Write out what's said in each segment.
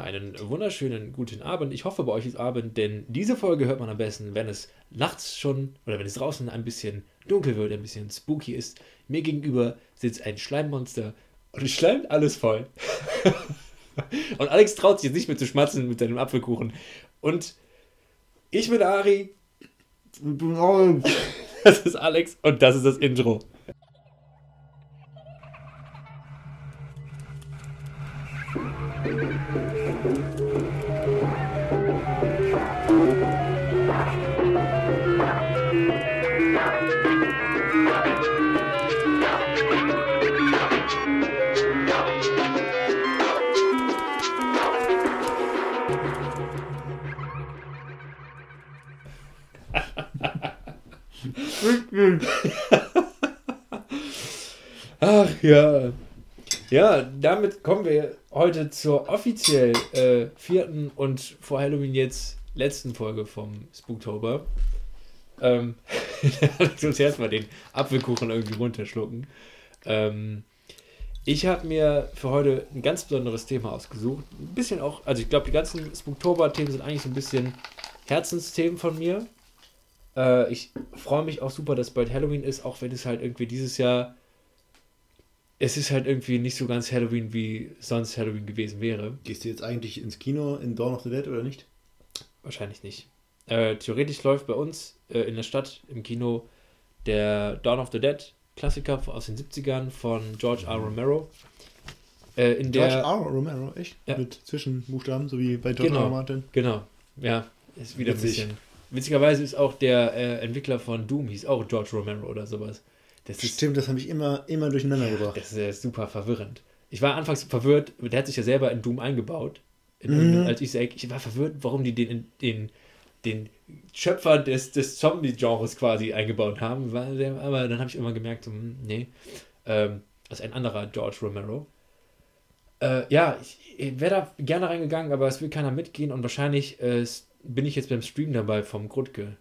Einen wunderschönen guten Abend. Ich hoffe, bei euch ist Abend, denn diese Folge hört man am besten, wenn es nachts schon oder wenn es draußen ein bisschen dunkel wird, ein bisschen spooky ist. Mir gegenüber sitzt ein Schleimmonster und es schleimt alles voll. und Alex traut sich jetzt nicht mehr zu schmatzen mit seinem Apfelkuchen. Und ich bin Ari. Das ist Alex und das ist das Intro. Ach ja. Ja, damit kommen wir heute zur offiziell äh, vierten und vor Halloween jetzt letzten Folge vom Spooktober. Ähm, Alex muss erstmal den Apfelkuchen irgendwie runterschlucken. Ähm, ich habe mir für heute ein ganz besonderes Thema ausgesucht. Ein bisschen auch, also ich glaube, die ganzen Spooktober-Themen sind eigentlich so ein bisschen Herzensthemen von mir. Äh, ich freue mich auch super, dass bald Halloween ist, auch wenn es halt irgendwie dieses Jahr. Es ist halt irgendwie nicht so ganz Halloween, wie sonst Halloween gewesen wäre. Gehst du jetzt eigentlich ins Kino in Dawn of the Dead oder nicht? Wahrscheinlich nicht. Äh, theoretisch läuft bei uns äh, in der Stadt im Kino der Dawn of the Dead Klassiker aus den 70ern von George R. Romero. Äh, in George der, R. Romero, echt? Ja. Mit Zwischenbuchstaben, so wie bei R. Genau, R. Martin. genau. Ja, ist wieder Witzig. ein bisschen. Witzigerweise ist auch der äh, Entwickler von Doom, hieß auch George Romero oder sowas. Das ist, Stimmt, das habe ich immer, immer durcheinander gebracht. das ist äh, super verwirrend. Ich war anfangs verwirrt, der hat sich ja selber in Doom eingebaut. In, Mhm. Als Easter Egg. Ich war verwirrt, warum die den, den, den Schöpfer des, des Zombie-Genres quasi eingebaut haben. Aber dann habe ich immer gemerkt, so, hm, nee, ähm, das ist ein anderer George Romero. Äh, ja, ich, ich wäre da gerne reingegangen, aber es will keiner mitgehen und wahrscheinlich äh, bin ich jetzt beim Stream dabei vom Grutke.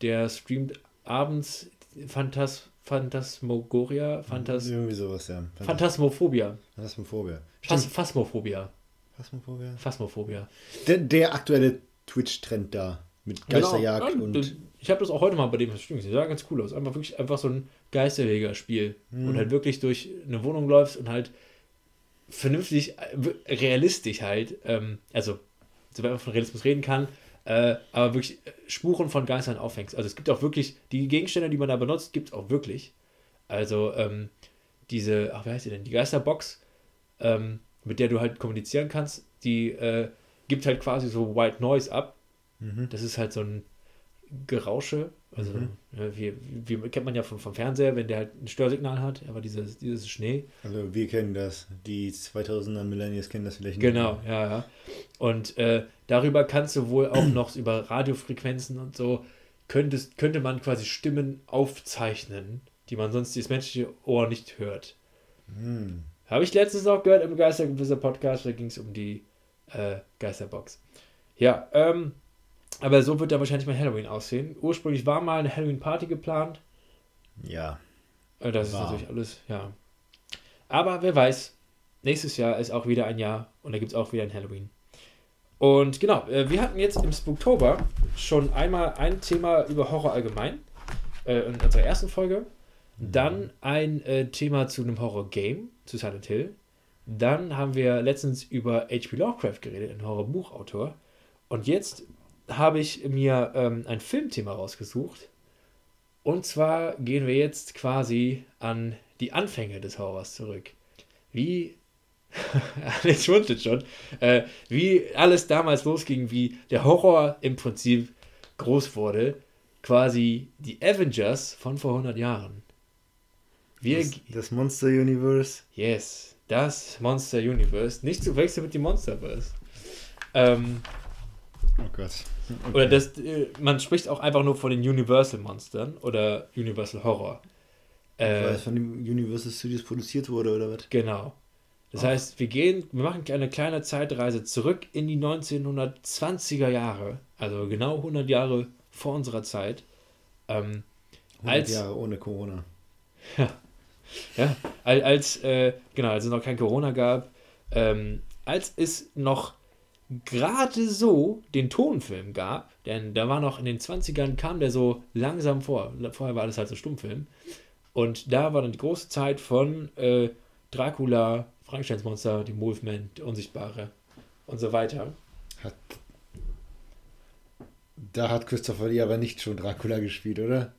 Der streamt abends Phantas, Phantasmogoria, Phantas, Irgendwie sowas, ja. Phantasmophobia. Phasmophobia. Phas. Phasmophobia. Phasmophobia. Phasmophobia. Der, der aktuelle Twitch-Trend da. Mit Geisterjagd Genau. und. Ich habe das auch heute mal bei dem Stream gesehen. Sah ganz cool aus. Einfach wirklich einfach so ein Geisterjäger-Spiel. Mhm. Und halt wirklich durch eine Wohnung läufst und halt vernünftig, äh, realistisch halt, ähm, also, soweit man von Realismus reden kann, äh, aber wirklich äh, Spuren von Geistern auffängst. Also es gibt auch wirklich, die Gegenstände, die man da benutzt, gibt es auch wirklich. Also ähm, diese, ach, wie heißt die denn? Die Geisterbox, ähm, mit der du halt kommunizieren kannst, die äh, gibt halt quasi so White Noise ab. Mhm. Das ist halt so ein Gerausche. Also, Mhm. ja, wie, wie kennt man ja vom, vom Fernseher, wenn der halt ein Störsignal hat, aber dieses, dieses Schnee. Also wir kennen das. Die 2000er Millennials kennen das vielleicht nicht. Genau, ja, ja. Und äh, darüber kannst du wohl auch noch über Radiofrequenzen und so, könntest, könnte man quasi Stimmen aufzeichnen, die man sonst das menschliche Ohr nicht hört. Hm. Habe ich letztens noch gehört im Geistergewisser Podcast, da ging es um die äh, Geisterbox. Ja, ähm, aber so wird da wahrscheinlich mein Halloween aussehen. Ursprünglich war mal eine Halloween-Party geplant. Ja. Äh, Das ist War. natürlich alles, ja. Aber wer weiß, nächstes Jahr ist auch wieder ein Jahr und da gibt es auch wieder ein Halloween. Und genau, äh, wir hatten jetzt im Spooktober schon einmal ein Thema über Horror allgemein äh, in unserer ersten Folge. Dann ein Thema zu einem Horror-Game, zu Silent Hill. Dann haben wir letztens über H.P. Lovecraft geredet, ein Horrorbuchautor. Und jetzt habe ich mir ähm, ein Filmthema rausgesucht. Und zwar gehen wir jetzt quasi an die Anfänge des Horrors zurück. Wie, Alex schmunzelt schon, äh, wie alles damals losging, wie der Horror im Prinzip groß wurde. Quasi die Avengers von vor 100 Jahren. Wir, Das, das Monster Universe. yes, das Monster Universe. Nicht zu wechseln mit dem Monsterverse. Ähm, Oh Gott. Okay. Oder das, äh, man spricht auch einfach nur von den Universal Monstern oder Universal Horror. Weil Äh, es von den Universal Studios produziert wurde, oder was? genau. Das Ach. heißt, wir gehen, wir machen eine kleine Zeitreise zurück in die 1920er Jahre, also genau 100 Jahre vor unserer Zeit. Ähm, 100 Als- Jahre ohne Corona. Ja, als, als äh, genau, als es noch kein Corona gab, ähm, als es noch gerade so den Tonfilm gab, denn da war noch in den 20ern, kam der so langsam vor. Vorher war alles halt so Stummfilm. Und da war dann die große Zeit von äh, Dracula, Frankensteins Monster, die Wolfman, der Unsichtbare und so weiter. Hat, da hat Christopher Lee aber nicht schon Dracula gespielt, oder?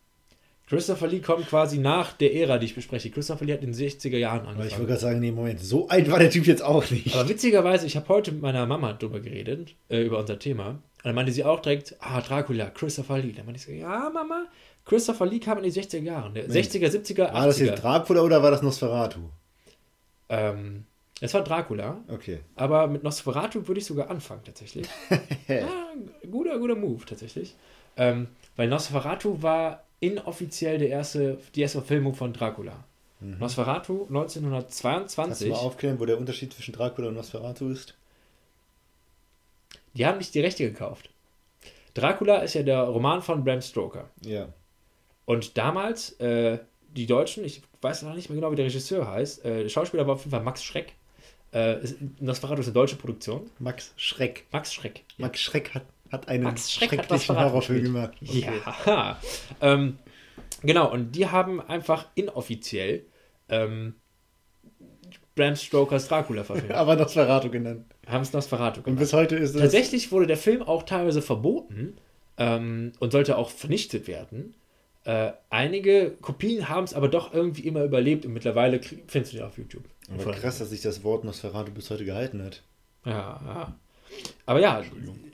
Christopher Lee kommt quasi nach der Ära, die ich bespreche. Christopher Lee hat in den 60er Jahren Aber ich angefangen. wollte gerade sagen, nee, Moment, so alt war der Typ jetzt auch nicht. Aber witzigerweise, ich habe heute mit meiner Mama drüber geredet, äh, über unser Thema. Und dann meinte sie auch direkt, ah, Dracula, Christopher Lee. Dann meinte ich so, ja, Mama, Christopher Lee kam in die 60er Jahren. Der 60er, 70er, 80er. War das jetzt Dracula oder war das Nosferatu? ähm, es war Dracula, Okay. aber mit Nosferatu würde ich sogar anfangen, tatsächlich. ja, guter, guter Move, tatsächlich. Ähm, weil Nosferatu war inoffiziell der erste, die erste Verfilmung von Dracula. Nosferatu Kannst du 1922. mal aufklären, wo der Unterschied zwischen Dracula und Nosferatu ist? Die haben nicht die Rechte gekauft. Dracula ist ja der Roman von Bram Stoker. Ja. Und damals, äh, die Deutschen, ich weiß noch nicht mehr genau, wie der Regisseur heißt, äh, der Schauspieler war auf jeden Fall Max Schreck. Äh, ist, Nosferatu ist eine deutsche Produktion. Max Schreck. Max Schreck. Max Schreck hat, hat einen Max Schreck hat schrecklichen Nosferatu Horrorfilm gemacht. Ja. Ähm, genau, und die haben einfach inoffiziell ähm, Bram Stokers Dracula verfilmt. Aber Nosferatu genannt. haben es Nosferatu Und gemacht. bis heute ist es. Tatsächlich wurde der Film auch teilweise verboten ähm, und sollte auch vernichtet werden. Äh, einige Kopien haben es aber doch irgendwie immer überlebt und mittlerweile findest du die auf YouTube. Aber krass, dass sich das Wort Nosferatu bis heute gehalten hat. Ja, ja. Aber ja,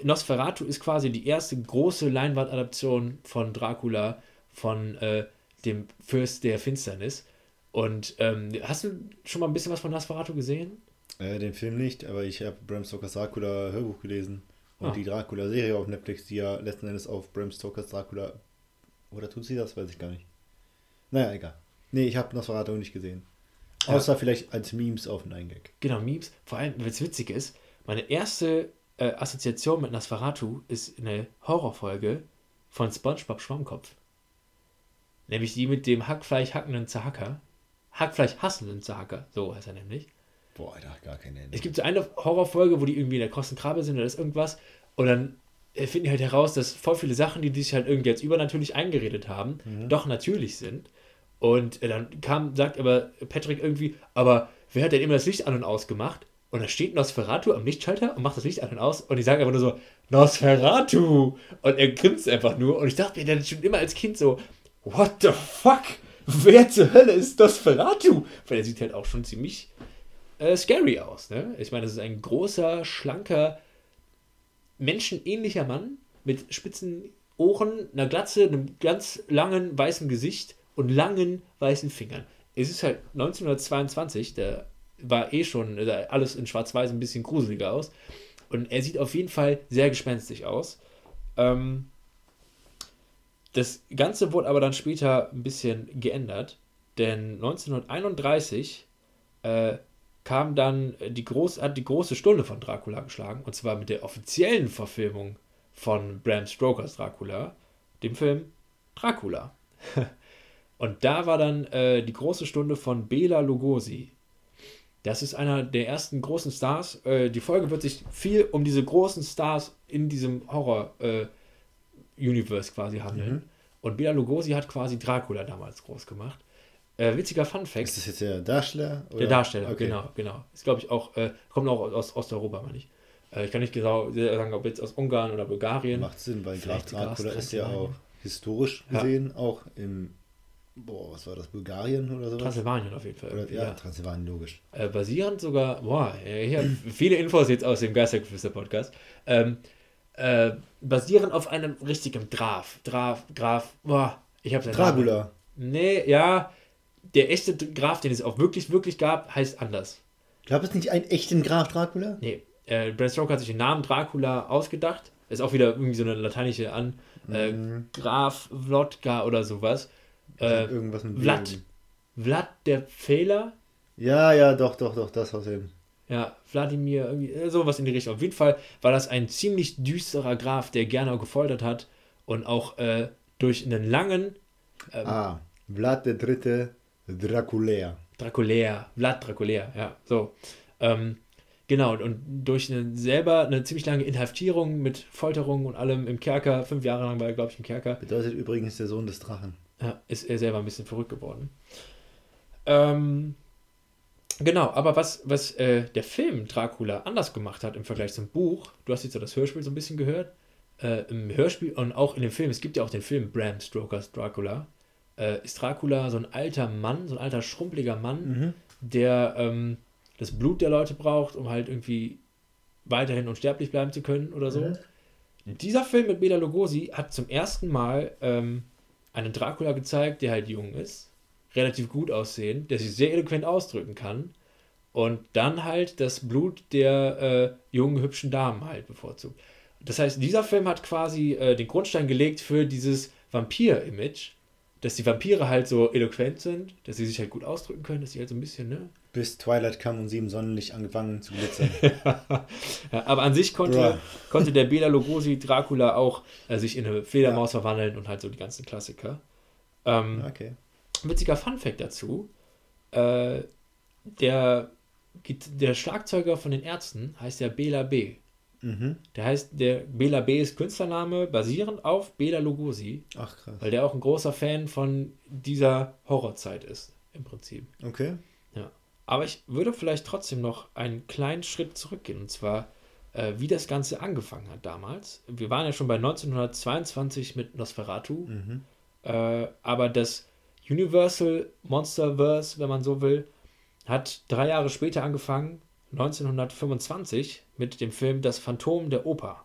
Nosferatu ist quasi die erste große Leinwandadaption von Dracula, von äh, dem Fürst der Finsternis. Und ähm, hast du schon mal ein bisschen was von Nosferatu gesehen? Äh, den Film nicht, aber ich habe Bram Stokers Dracula Hörbuch gelesen. Und Ah. die Dracula-Serie auf Netflix, die ja letzten Endes auf Bram Stokers Dracula. Oder tut sie das? Weiß ich gar nicht. Naja, egal. Nee, ich habe Nosferatu nicht gesehen. Ja. Außer vielleicht als Memes auf den Eingag. Genau, Memes. Vor allem, es witzig ist, meine erste äh, Assoziation mit Nosferatu ist eine Horrorfolge von SpongeBob Schwammkopf. Nämlich die mit dem Hackfleisch hackenden Zahacker. Hackfleisch hassenden Zahacker, so heißt er nämlich. Boah, Alter, gar keine Ende. Es gibt so eine Horrorfolge, wo die irgendwie in der krossen Krabbe sind oder ist irgendwas. Und dann äh, finden die halt heraus, dass voll viele Sachen, die sich halt irgendwie jetzt übernatürlich eingeredet haben, doch natürlich sind. Und äh, dann kam, sagt aber Patrick irgendwie, aber wer hat denn immer das Licht an und aus gemacht? Und da steht Nosferatu am Lichtschalter und macht das Licht an und aus. Und die sagen einfach nur so, Nosferatu! Und er grinst einfach nur. Und ich dachte mir dann schon immer als Kind so, what the fuck? Wer zur Hölle ist Nosferatu? Weil er sieht halt auch schon ziemlich äh, scary aus. Ne? Ich meine, das ist ein großer, schlanker, menschenähnlicher Mann mit spitzen Ohren, einer Glatze, einem ganz langen weißen Gesicht und langen weißen Fingern. Es ist halt 1922, da war eh schon alles in Schwarz-Weiß ein bisschen gruseliger aus. Und er sieht auf jeden Fall sehr gespenstisch aus. Ähm, das Ganze wurde aber dann später ein bisschen geändert, denn 1931 äh, kam dann die groß, hat die große Stunde von Dracula geschlagen, und zwar mit der offiziellen Verfilmung von Bram Stokers Dracula, dem Film Dracula. und da war dann äh, die große Stunde von Bela Lugosi. Das ist einer der ersten großen Stars. Äh, die Folge wird sich viel um diese großen Stars in diesem Horror-Universe quasi handeln. Und Bela Lugosi hat quasi Dracula damals groß gemacht. Äh, witziger Fun Fact. Ist das jetzt der Darsteller? Der oder? Darsteller, Okay. genau, genau. Ist, glaube ich, auch, äh, kommt auch aus Osteuropa, meine ich. Äh, ich kann nicht genau sagen, ob jetzt aus Ungarn oder Bulgarien. Macht Sinn, weil Vielleicht Dracula ist ja auch historisch Ja. gesehen auch in, boah, was war das, Bulgarien oder sowas? Transsilvanien auf jeden Fall. Oder, ja, ja. Transsilvanien, logisch. Äh, basierend sogar, boah, äh, hier viele Infos jetzt aus dem Geistergeflüster-Podcast. Ähm, äh, basierend auf einem richtigen Graf. Graf, Graf, boah, ich habe Dracula. Nee, ja, der echte Graf, den es auch wirklich, wirklich gab, heißt anders. Gab es nicht einen echten Graf Dracula? Nee, äh, Bram Stoker hat sich den Namen Dracula ausgedacht. Ist auch wieder irgendwie so eine lateinische an. Äh, Graf Vlodka oder sowas. Äh, Irgendwas mit Vlad. Wilhelm. Vlad der Fehler. Ja, ja, doch, doch, doch, das aus dem. Ja, Wladimir, irgendwie, äh, sowas in die Richtung. Auf jeden Fall war das ein ziemlich düsterer Graf, der gerne gefoltert hat und auch äh, durch einen langen ähm, Ah, Vlad der Dritte Draculär. Draculär, Vlad Draculär, ja, so. Ähm, Genau, und durch eine, selber eine ziemlich lange Inhaftierung mit Folterung und allem im Kerker, fünf Jahre lang war er, glaube ich, im Kerker. Bedeutet übrigens der Sohn des Drachen. Ja, ist er selber ein bisschen verrückt geworden. Ähm, genau, aber was, was äh, der Film Dracula anders gemacht hat im Vergleich zum Buch, du hast jetzt ja das Hörspiel so ein bisschen gehört, äh, im Hörspiel und auch in dem Film, es gibt ja auch den Film Bram Stokers Dracula, äh, ist Dracula so ein alter Mann, so ein alter schrumpeliger Mann, Mhm. der ähm, das Blut der Leute braucht, um halt irgendwie weiterhin unsterblich bleiben zu können oder so. Mhm. Dieser Film mit Bela Lugosi hat zum ersten Mal ähm, einen Dracula gezeigt, der halt jung ist, relativ gut aussehen, der sich sehr eloquent ausdrücken kann und dann halt das Blut der äh, jungen, hübschen Damen halt bevorzugt. Das heißt, dieser Film hat quasi äh, den Grundstein gelegt für dieses Vampir-Image, dass die Vampire halt so eloquent sind, dass sie sich halt gut ausdrücken können, dass sie halt so ein bisschen, ne? Bis Twilight kam und sie im Sonnenlicht angefangen zu glitzern. Ja, aber an sich konnte, konnte der Bela Lugosi Dracula auch äh, sich in eine Fledermaus verwandeln und halt so die ganzen Klassiker. Ähm, Okay. Witziger Funfact dazu: äh, der, der Schlagzeuger von den Ärzten heißt ja Bela B. Mhm. Der heißt, der Bela B ist Künstlername basierend auf Bela Lugosi, Ach krass. weil der auch ein großer Fan von dieser Horrorzeit ist, im Prinzip. Okay. Aber ich würde vielleicht trotzdem noch einen kleinen Schritt zurückgehen, und zwar, äh, wie das Ganze angefangen hat damals. Wir waren ja schon bei 1922 mit Nosferatu, Mhm. äh, aber das Universal Monsterverse, wenn man so will, hat drei Jahre später angefangen, 1925, mit dem Film Das Phantom der Oper.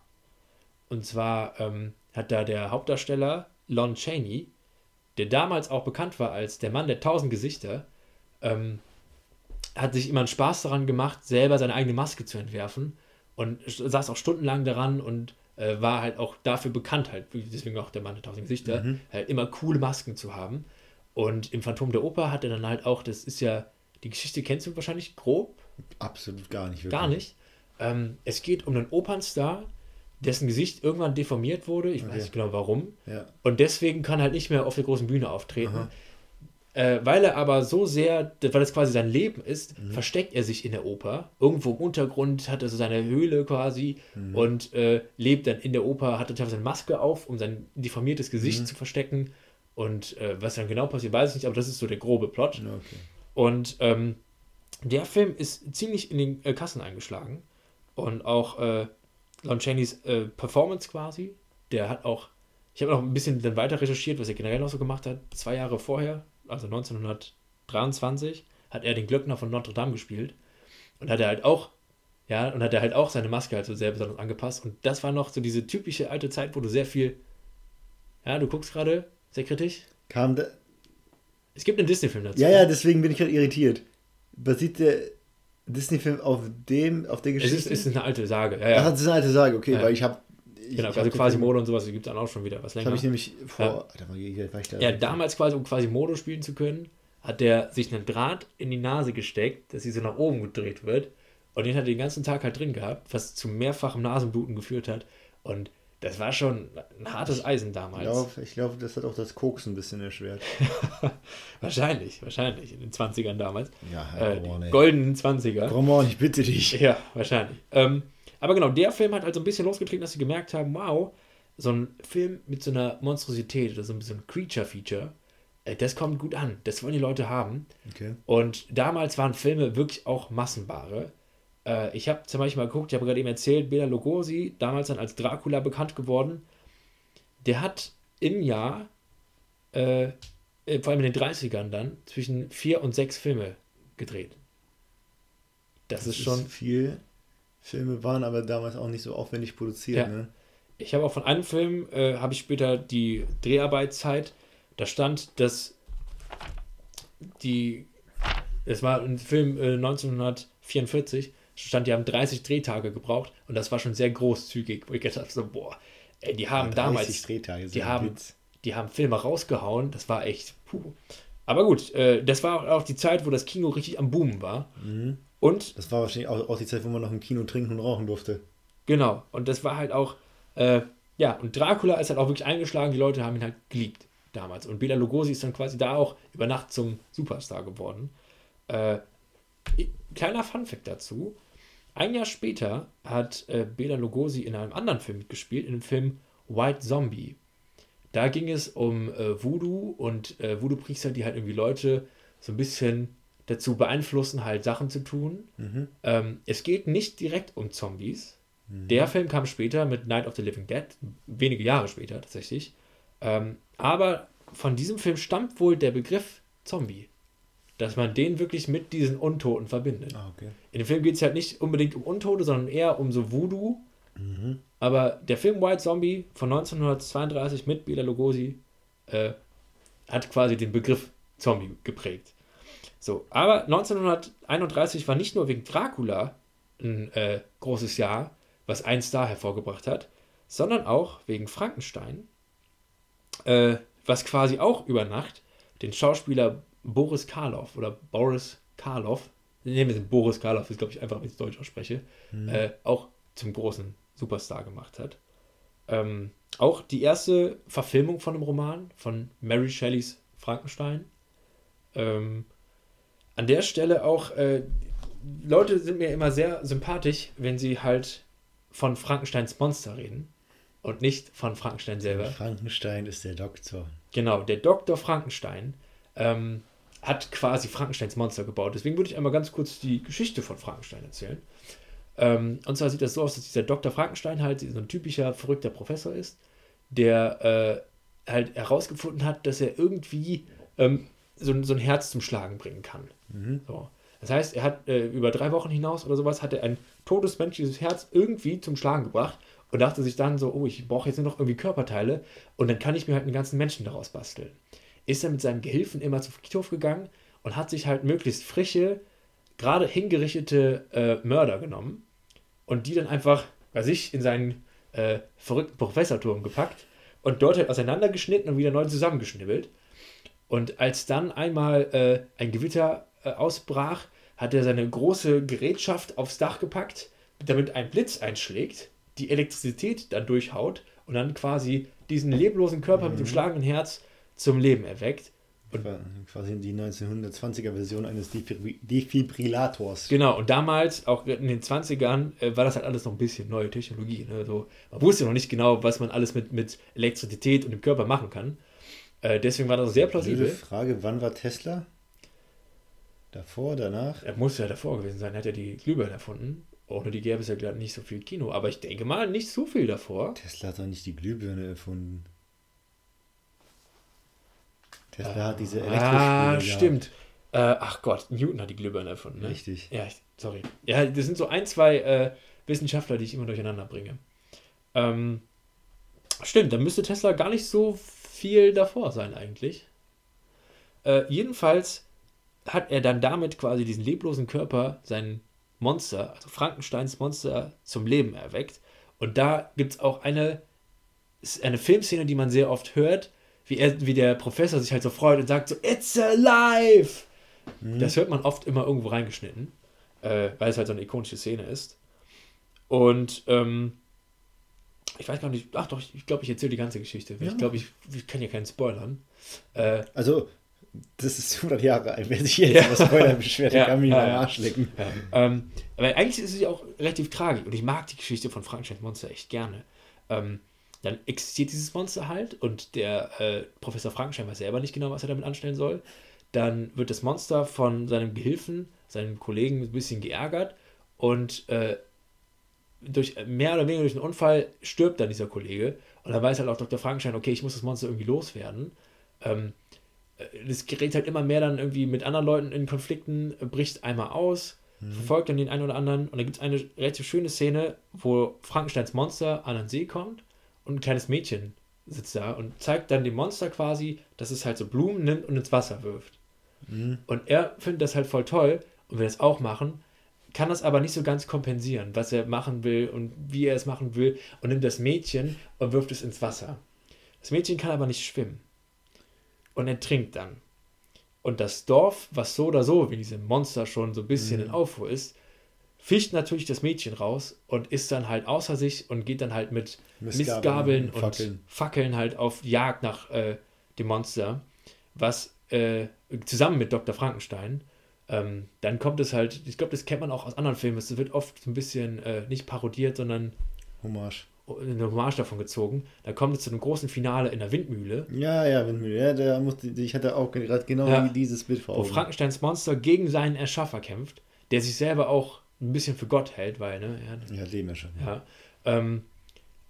Und zwar ähm, hat da der Hauptdarsteller Lon Chaney, der damals auch bekannt war als der Mann der tausend Gesichter, ähm, hat sich immer einen Spaß daran gemacht, selber seine eigene Maske zu entwerfen und saß auch stundenlang daran und äh, war halt auch dafür bekannt, halt, deswegen auch der Mann der tausend Gesichter, Mhm. halt immer coole Masken zu haben. Und im Phantom der Oper hat er dann halt auch, das ist ja, die Geschichte kennst du wahrscheinlich grob, Absolut gar nicht. Wirklich. gar nicht. Ähm, es geht um einen Opernstar, dessen Gesicht irgendwann deformiert wurde, ich weiß Okay. nicht genau warum, Ja. und deswegen kann er halt nicht mehr auf der großen Bühne auftreten. Aha. Äh, weil er aber so sehr, weil das quasi sein Leben ist, Mhm. versteckt er sich in der Oper. Irgendwo im Untergrund hat er so seine Höhle quasi Mhm. und äh, lebt dann in der Oper, hat dann teilweise eine Maske auf, um sein deformiertes Gesicht Mhm. zu verstecken. Und äh, was dann genau passiert, weiß ich nicht, aber das ist so der grobe Plot. Okay. Und ähm, der Film ist ziemlich in den äh, Kassen eingeschlagen. Und auch äh, Lon Chaney's äh, Performance quasi, der hat auch, ich habe noch ein bisschen dann weiter recherchiert, was er generell noch so gemacht hat. Zwei Jahre vorher, also 1923, hat er den Glöckner von Notre Dame gespielt. Und hat er halt auch, ja, und hat er halt auch seine Maske halt so sehr besonders angepasst. Und das war noch so diese typische alte Zeit, wo du sehr viel, ja, du guckst gerade, sehr kritisch. Kam der. Es gibt einen Disney-Film dazu. Ja, ja, deswegen bin ich gerade irritiert. Basiert der Disney-Film auf dem, auf der Es Geschichte? ist, es ist eine alte Sage. Ja, Ach, ja. das ist eine alte Sage, okay, Ja. weil ich habe. Genau, also quasi Mode und sowas gibt es dann auch schon wieder was länger. habe ich nämlich vor. Ja. Alter, war, war ich da Ja, damals quasi, um quasi Modo spielen zu können, hat der sich einen Draht in die Nase gesteckt, dass sie so nach oben gedreht wird. Und den hat er den ganzen Tag halt drin gehabt, was zu mehrfachem Nasenbluten geführt hat. Und das war schon ein hartes Eisen Ich damals. glaube, ich glaub, das hat auch das Koks ein bisschen erschwert. Wahrscheinlich, wahrscheinlich. In den 20ern damals. Ja, Äh, on, ey. goldenen 20er. Come on, ich bitte dich. Ja, wahrscheinlich. Ähm, aber genau, der Film hat also ein bisschen losgetreten, dass sie gemerkt haben, wow, so ein Film mit so einer Monstrosität oder so ein bisschen Creature-Feature, äh, das kommt gut an. Das wollen die Leute haben. Okay. Und damals waren Filme wirklich auch Massenware. Äh, ich habe zum Beispiel mal geguckt, ich habe gerade eben erzählt, Bela Lugosi, damals dann als Dracula bekannt geworden, der hat im Jahr, äh, äh, vor allem in den 30ern dann, zwischen vier und sechs Filme gedreht. Das, ist schon. viel. Filme waren aber damals auch nicht so aufwendig produziert, Ja. ne? Ich habe auch von einem Film, äh, habe ich später die Dreharbeitszeit, da stand, dass die, es war ein Film äh, 1944, stand, die haben 30 Drehtage gebraucht und das war schon sehr großzügig, wo ich gedacht habe, so, boah, ey, die haben 30 damals, Drehtage, die haben, die haben Filme rausgehauen, das war echt, puh. Aber gut, äh, das war auch die Zeit, wo das Kino richtig am Boomen war. Mhm. Und Das war wahrscheinlich auch, auch die Zeit, wo man noch im Kino trinken und rauchen durfte. Genau, und das war halt auch, äh, ja, und Dracula ist halt auch wirklich eingeschlagen, die Leute haben ihn halt geliebt damals. Und Bela Lugosi ist dann quasi da auch über Nacht zum Superstar geworden. Äh, kleiner Funfact dazu, ein Jahr später hat äh, Bela Lugosi in einem anderen Film mitgespielt, in dem Film White Zombie. Da ging es um äh, Voodoo und äh, Voodoo-Priester, die halt irgendwie Leute so ein bisschen dazu beeinflussen, halt Sachen zu tun. Mhm. Ähm, es geht nicht direkt um Zombies. Mhm. Der Film kam später mit Night of the Living Dead, wenige Jahre später tatsächlich. Ähm, aber von diesem Film stammt wohl der Begriff Zombie. Dass man den wirklich mit diesen Untoten verbindet. Ah, okay. In dem Film geht es halt nicht unbedingt um Untote, sondern eher um so Voodoo. Mhm. Aber der Film White Zombie von 1932 mit Bela Lugosi äh, hat quasi den Begriff Zombie geprägt. So, aber 1931 war nicht nur wegen Dracula ein äh, großes Jahr, was ein Star hervorgebracht hat, sondern auch wegen Frankenstein, äh, was quasi auch über Nacht den Schauspieler Boris Karloff oder Boris Karloff, nehmen wir den Boris Karloff, ist glaube ich einfach, wenn ich es Deutsch ausspreche, äh, auch zum großen Superstar gemacht hat. Ähm, auch die erste Verfilmung von einem Roman von Mary Shelleys Frankenstein. Ähm, an der Stelle auch, äh, Leute sind mir immer sehr sympathisch, wenn sie halt von Frankensteins Monster reden und nicht von Frankenstein selber. Frankenstein ist der Doktor. Genau, der Dr. Frankenstein ähm, hat quasi Frankensteins Monster gebaut. Deswegen würde ich einmal ganz kurz die Geschichte von Frankenstein erzählen. Ähm, und zwar sieht das so aus, dass dieser Dr. Frankenstein halt so ein typischer verrückter Professor ist, der äh, halt herausgefunden hat, dass er irgendwie ähm, so, so ein Herz zum Schlagen bringen kann. Mhm. So. Das heißt, er hat äh, über drei Wochen hinaus oder sowas hat er ein totes menschliches Herz irgendwie zum Schlagen gebracht und dachte sich dann so, oh, ich brauche jetzt nur noch irgendwie Körperteile und dann kann ich mir halt einen ganzen Menschen daraus basteln. Ist er mit seinem Gehilfen immer zum Friedhof gegangen und hat sich halt möglichst frische, gerade hingerichtete äh, Mörder genommen und die dann einfach bei sich in seinen äh, verrückten Professorturm gepackt und dort halt auseinandergeschnitten und wieder neu zusammengeschnibbelt. Und als dann einmal äh, ein Gewitter äh, ausbrach, hat er seine große Gerätschaft aufs Dach gepackt, damit ein Blitz einschlägt, die Elektrizität dann durchhaut und dann quasi diesen leblosen Körper mit dem schlagenden Herz zum Leben erweckt. Und war quasi die 1920er Version eines Defibri- Defibrillators. Genau, und damals, auch in den 20ern, äh, war das halt alles noch ein bisschen neue Technologie. Ne? So, man wusste noch nicht genau, was man alles mit, mit Elektrizität und dem Körper machen kann. Äh, deswegen war das sehr Blöde plausibel. Frage, wann war Tesla? Davor, danach? Er muss ja davor gewesen sein, er hat ja die Glühbirne erfunden. Ohne die gäbe es ja gerade nicht so viel Kino. Aber ich denke mal, nicht so viel davor. Tesla hat doch nicht die Glühbirne erfunden. Tesla hat diese Elektrospule Ah, stimmt. Äh, ach Gott, Newton hat die Glühbirne erfunden. Ne? Richtig. Ja, ich, sorry. Ja, das sind so ein, zwei äh, Wissenschaftler, die ich immer durcheinander bringe. Ähm, stimmt, dann müsste Tesla gar nicht so viel davor sein eigentlich. Äh, jedenfalls hat er dann damit quasi diesen leblosen Körper, sein Monster, also Frankensteins Monster, zum Leben erweckt. Und da gibt es auch eine, eine Filmszene, die man sehr oft hört, wie, er, wie der Professor sich halt so freut und sagt so, It's alive! Das hört man oft immer irgendwo reingeschnitten, äh, weil es halt so eine ikonische Szene ist. Und ähm, ich weiß gar nicht, ach doch, ich, glaube, ich erzähle die ganze Geschichte. Ja. Ich glaube, ich, ich kann ja keinen spoilern. Äh, Also, das ist 100 Jahre alt. Wer sich jetzt Ja. über Spoiler beschwert, der Ja, kann mich ja, ja. Arsch lecken. Ja, ähm, aber eigentlich ist es ja auch relativ tragisch und ich mag die Geschichte von Frankensteins Monster echt gerne. Ähm, dann existiert dieses Monster halt und der äh, Professor Frankenstein weiß selber nicht genau, was er damit anstellen soll. Dann wird das Monster von seinem Gehilfen, seinem Kollegen ein bisschen geärgert und äh, durch mehr oder weniger durch einen Unfall stirbt dann dieser Kollege und dann weiß halt auch Dr. Frankenstein, okay, ich muss das Monster irgendwie loswerden. Ähm, äh, das gerät halt immer mehr dann irgendwie mit anderen Leuten in Konflikten, bricht einmal aus, verfolgt dann den einen oder anderen. Und da gibt es eine relativ schöne Szene, wo Frankensteins Monster an den See kommt und ein kleines Mädchen sitzt da und zeigt dann dem Monster quasi, dass es halt so Blumen nimmt und ins Wasser wirft. Mhm. Und er findet das halt voll toll und will das auch machen, kann das aber nicht so ganz kompensieren, was er machen will und wie er es machen will und nimmt das Mädchen und wirft es ins Wasser. Das Mädchen kann aber nicht schwimmen und er trinkt dann. Und das Dorf, was so oder so wie diese Monster schon so ein bisschen in Aufruhr ist, fischt natürlich das Mädchen raus und ist dann halt außer sich und geht dann halt mit Mistgabeln Mistgabeln und und Fackeln. Fackeln. halt auf Jagd nach äh, dem Monster, was äh, zusammen mit Dr. Frankenstein Ähm, dann kommt es halt, ich glaube, das kennt man auch aus anderen Filmen, es wird oft so ein bisschen äh, nicht parodiert, sondern Hommage. eine Hommage davon gezogen. Dann kommt es zu einem großen Finale in der Windmühle, Ja, ja, Windmühle. Ja, der musste, ich hatte auch gerade genau Ja. dieses Bild vor wo Augen. Frankensteins Monster gegen seinen Erschaffer kämpft, der sich selber auch ein bisschen für Gott hält, weil, ne, er, ja, leben wir schon. Ja. Ähm,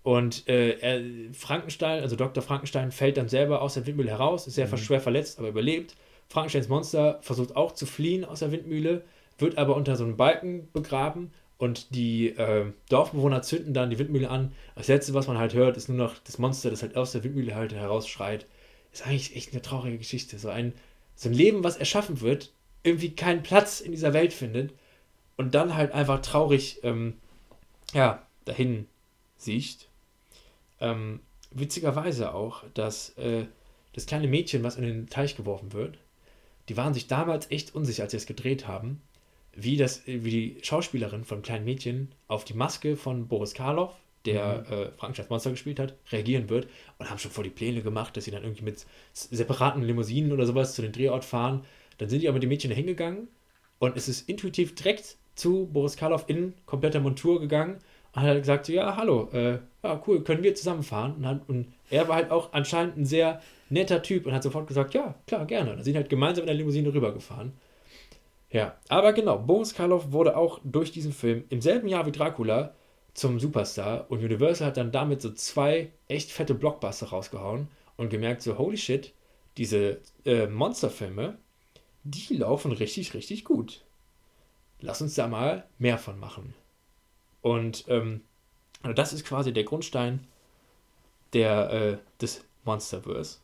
und äh, er, Frankenstein, also Dr. Frankenstein, fällt dann selber aus der Windmühle heraus, ist sehr Mhm. schwer verletzt, aber überlebt. Frankensteins Monster versucht auch zu fliehen aus der Windmühle, wird aber unter so einem Balken begraben und die äh, Dorfbewohner zünden dann die Windmühle an. Das letzte, was man halt hört, ist nur noch das Monster, das halt aus der Windmühle halt herausschreit. Ist eigentlich echt eine traurige Geschichte. So ein, so ein Leben, was erschaffen wird, irgendwie keinen Platz in dieser Welt findet und dann halt einfach traurig ähm, ja, dahin sieht. Ähm, witzigerweise auch, dass äh, das kleine Mädchen, was in den Teich geworfen wird, die waren sich damals echt unsicher, als sie es gedreht haben, wie, das, wie die Schauspielerin von kleinen Mädchen auf die Maske von Boris Karloff, der äh, Frankensteins Monster gespielt hat, reagieren wird und haben schon vor die Pläne gemacht, dass sie dann irgendwie mit separaten Limousinen oder sowas zu den Drehort fahren. Dann sind die aber mit den Mädchen hingegangen und es ist intuitiv direkt zu Boris Karloff in kompletter Montur gegangen und hat halt gesagt, so, ja, hallo, äh, ja, cool, können wir zusammenfahren? Und, hat, und er war halt auch anscheinend ein sehr netter Typ und hat sofort gesagt, ja, klar, gerne. Dann sind halt gemeinsam in der Limousine rübergefahren. Ja, aber genau, Boris Karloff wurde auch durch diesen Film im selben Jahr wie Dracula zum Superstar und Universal hat dann damit so zwei echt fette Blockbuster rausgehauen und gemerkt so, holy shit, diese äh, Monsterfilme, die laufen richtig, richtig gut. Lass uns da mal mehr von machen. Und ähm, also das ist quasi der Grundstein der, äh, des Monsterverse.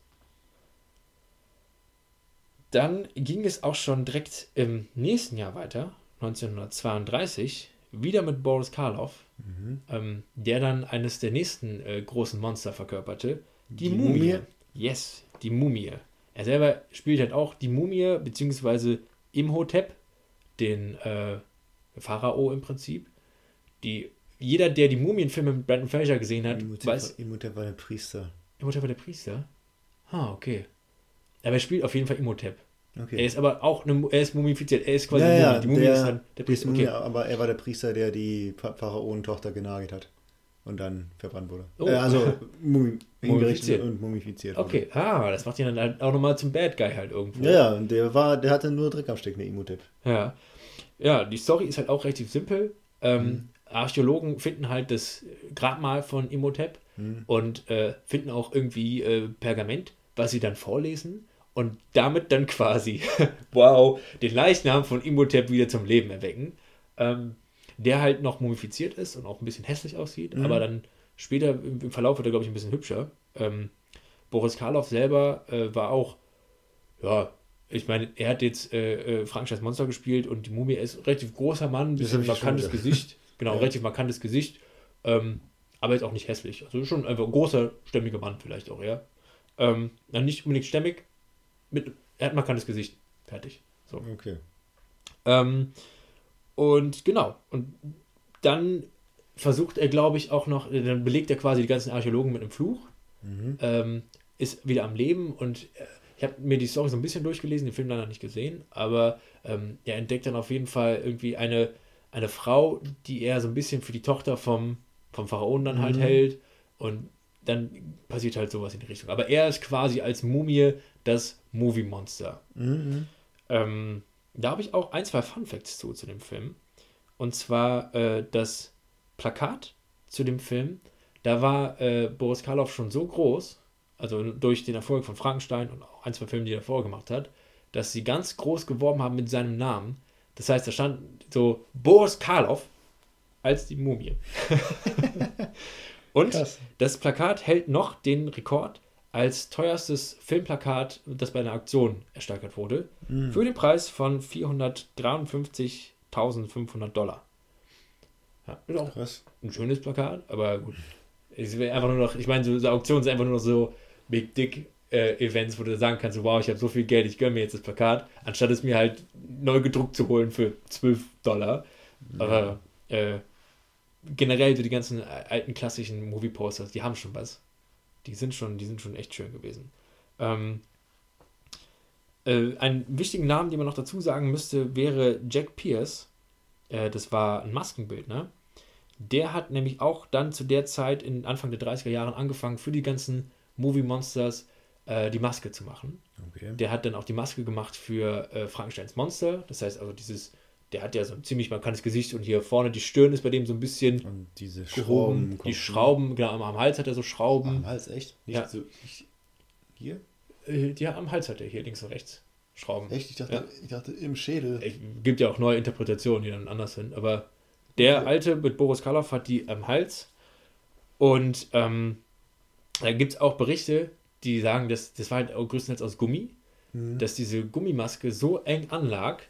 Dann ging es auch schon direkt im nächsten Jahr weiter, 1932, wieder mit Boris Karloff, Mhm. ähm, der dann eines der nächsten äh, großen Monster verkörperte, die, Die Mumie. Mumie? Yes, die Mumie. Er selber spielt halt auch die Mumie, beziehungsweise Imhotep, den äh, Pharao im Prinzip. Die, jeder, der die Mumienfilme mit Brandon Fraser gesehen hat, Imhotep, weiß, Imhotep war der Priester. Imhotep war der Priester? Ah, okay. Aber er spielt auf jeden Fall Imhotep. Okay. Er ist aber auch eine, er ist mumifiziert. Er ist quasi Ja, ja, die Mumie der- ist dann der Priester. Okay. aber er war der Priester, der die Pha- Pharaonentochter genagelt hat und dann verbrannt wurde. Oh. Äh, also mumi Mumifiziert. und mumifiziert wurde. Okay, ah, das macht ihn dann halt auch nochmal zum Bad Guy halt irgendwo. Ja, ja, und der war, der hatte nur Dreck am Stecken, der Imhotep. Ja. Ja, die Story ist halt auch relativ simpel. Ähm, Mhm. Archäologen finden halt das Grabmal von Imhotep Hm. und äh, finden auch irgendwie äh, Pergament, was sie dann vorlesen und damit dann quasi, wow, den Leichnam von Imhotep wieder zum Leben erwecken. Ähm, der halt noch mumifiziert ist und auch ein bisschen hässlich aussieht, Mhm. aber dann später im, Verlauf wird er, glaube ich, ein bisschen hübscher. Ähm, Boris Karloff selber äh, war auch, ja, ich meine, er hat jetzt äh, äh, Frankensteins Monster gespielt und die Mumie ist ein relativ großer Mann, ein bisschen markantes. Gesicht. Genau, Ja. relativ markantes Gesicht. Ähm, aber jetzt auch nicht hässlich. Also schon einfach ein großer, stämmiger Mann vielleicht auch, ja. Ähm, dann nicht unbedingt stämmig, mit, er hat markantes Gesicht. Fertig. So. Okay. Ähm, und genau. Und dann versucht er, glaube ich, auch noch, dann belegt er quasi die ganzen Archäologen mit einem Fluch, Mhm. ähm, ist wieder am Leben und äh, ich habe mir die Story so ein bisschen durchgelesen, den Film noch nicht gesehen, aber ähm, er entdeckt dann auf jeden Fall irgendwie eine, eine Frau, die er so ein bisschen für die Tochter vom, vom Pharaonen dann halt Mhm. hält und dann passiert halt sowas in die Richtung. Aber er ist quasi als Mumie das Movie-Monster. Mhm. Ähm, da habe ich auch ein, zwei Fun Facts zu, zu dem Film. Und zwar äh, das Plakat zu dem Film. Da war äh, Boris Karloff schon so groß, also durch den Erfolg von Frankenstein und auch ein, zwei Filme, die er vorher gemacht hat, dass sie ganz groß geworben haben mit seinem Namen. Das heißt, da stand so Boris Karloff als die Mumie. und Krass. das Plakat hält noch den Rekord als teuerstes Filmplakat, das bei einer Auktion ersteigert wurde, Mhm. für den Preis von 453.500 Dollar. Ja, ist auch Krass. ein schönes Plakat, aber gut. Es wäre einfach nur noch, ich meine, so, so Auktionen sind einfach nur noch so Big Dick äh, Events, wo du sagen kannst, wow, ich habe so viel Geld, ich gönne mir jetzt das Plakat, anstatt es mir halt neu gedruckt zu holen für 12 Dollar. Aber äh, generell so die ganzen alten klassischen Movie Posters, die haben schon was. Die sind schon, die sind schon echt schön gewesen. Ähm, Äh, einen wichtigen Namen, den man noch dazu sagen müsste, wäre Jack Pierce. Äh, das war ein Maskenbildner. Der hat nämlich auch dann zu der Zeit in Anfang der 30er Jahren angefangen, für die ganzen Movie Monsters äh, die Maske zu machen. Okay. Der hat dann auch die Maske gemacht für äh, Frankensteins Monster. Das heißt also dieses, der hat ja so ein ziemlich markantes Gesicht und hier vorne die Stirn ist bei dem so ein bisschen Und diese gehoben. Schrauben. Die Schrauben, genau, am Hals hat er so Schrauben. Am Hals, echt? Nicht Ja. so. Ich, hier? Äh, ja, am Hals hat er hier links und rechts Schrauben. Echt? Ich dachte, Ja. ich dachte im Schädel. Es gibt ja auch neue Interpretationen, die dann anders sind. Aber der alte mit Boris Karloff hat die am Hals. Und ähm, da gibt es auch Berichte, die sagen, dass das war halt größtenteils aus Gummi, Hm. dass diese Gummimaske so eng anlag,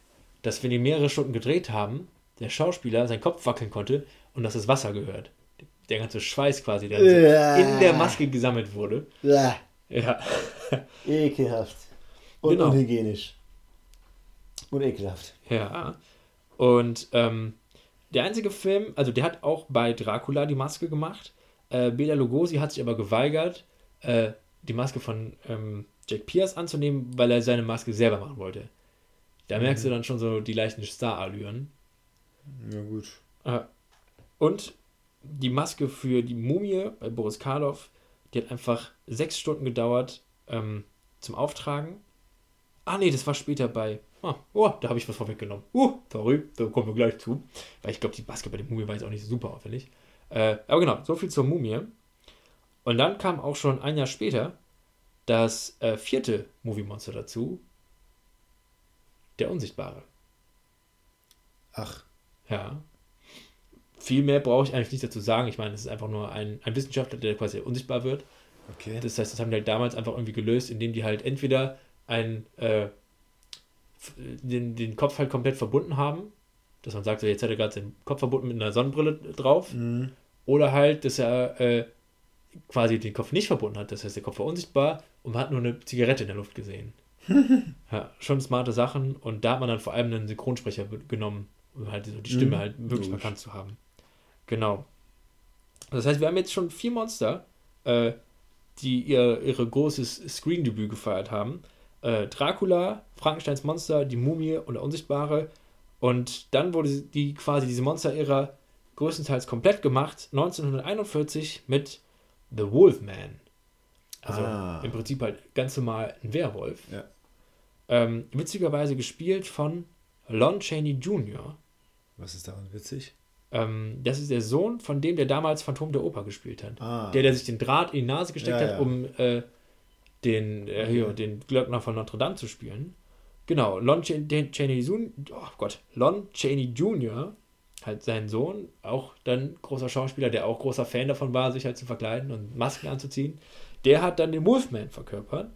dass wenn die mehrere Stunden gedreht haben, der Schauspieler seinen Kopf wackeln konnte und dass das Wasser gehört. Der ganze Schweiß quasi, der so in der Maske gesammelt wurde. Ja, Ja, ekelhaft. Und Genau. unhygienisch. Und ekelhaft. Ja. Und ähm, der einzige Film, also der hat auch bei Dracula die Maske gemacht. Äh, Bela Lugosi hat sich aber geweigert, äh, die Maske von ähm, Jack Pierce anzunehmen, weil er seine Maske selber machen wollte. Da merkst du dann schon so die leichten Star-Allüren. Ja, gut. Äh, und die Maske für die Mumie bei Boris Karloff, die hat einfach sechs Stunden gedauert ähm, zum Auftragen. Ah nee, das war später bei. Ah, oh, da habe ich was vorweggenommen. Uh, sorry, da kommen wir gleich zu. Weil ich glaube, die Maske bei der Mumie war jetzt auch nicht super aufwendig. Äh, aber genau, so viel zur Mumie. Und dann kam auch schon ein Jahr später das äh, vierte Movie-Monster dazu. Der Unsichtbare. Ach, Ja. Viel mehr brauche ich eigentlich nicht dazu sagen. Ich meine, es ist einfach nur ein, ein Wissenschaftler, der quasi unsichtbar wird. okay. Das heißt, das haben die halt damals einfach irgendwie gelöst, indem die halt entweder ein, äh, den, den Kopf halt komplett verbunden haben, dass man sagt, so jetzt hat er gerade seinen Kopf verbunden mit einer Sonnenbrille drauf, Mhm. oder halt, dass er äh, quasi den Kopf nicht verbunden hat. Das heißt, der Kopf war unsichtbar und man hat nur eine Zigarette in der Luft gesehen. ja, schon smarte Sachen und da hat man dann vor allem einen Synchronsprecher genommen, um halt so die Stimme Mhm. halt wirklich Logisch. markant zu haben. Genau. Das heißt, wir haben jetzt schon vier Monster, äh, die ihr ihre großes Screen-Debüt gefeiert haben. Äh, Dracula, Frankensteins Monster, die Mumie und der Unsichtbare. Und dann wurde die quasi diese Monster-Ära größtenteils komplett gemacht, 1941 mit The Wolfman. Also Ah. im Prinzip halt ganz normal ein Werwolf. Ja. Ähm, witzigerweise gespielt von Lon Chaney Jr. Was ist daran witzig? Ähm, das ist der Sohn von dem, der damals Phantom der Oper gespielt hat. Ah. Der, der sich den Draht in die Nase gesteckt Ja, hat, ja. um äh, den, äh, hier, den Glöckner von Notre Dame zu spielen. Genau, Lon Chaney, Jun- oh Gott, Lon Chaney Jr., halt sein Sohn, auch dann großer Schauspieler, der auch großer Fan davon war, sich halt zu verkleiden und Masken anzuziehen, der hat dann den Wolfman verkörpert.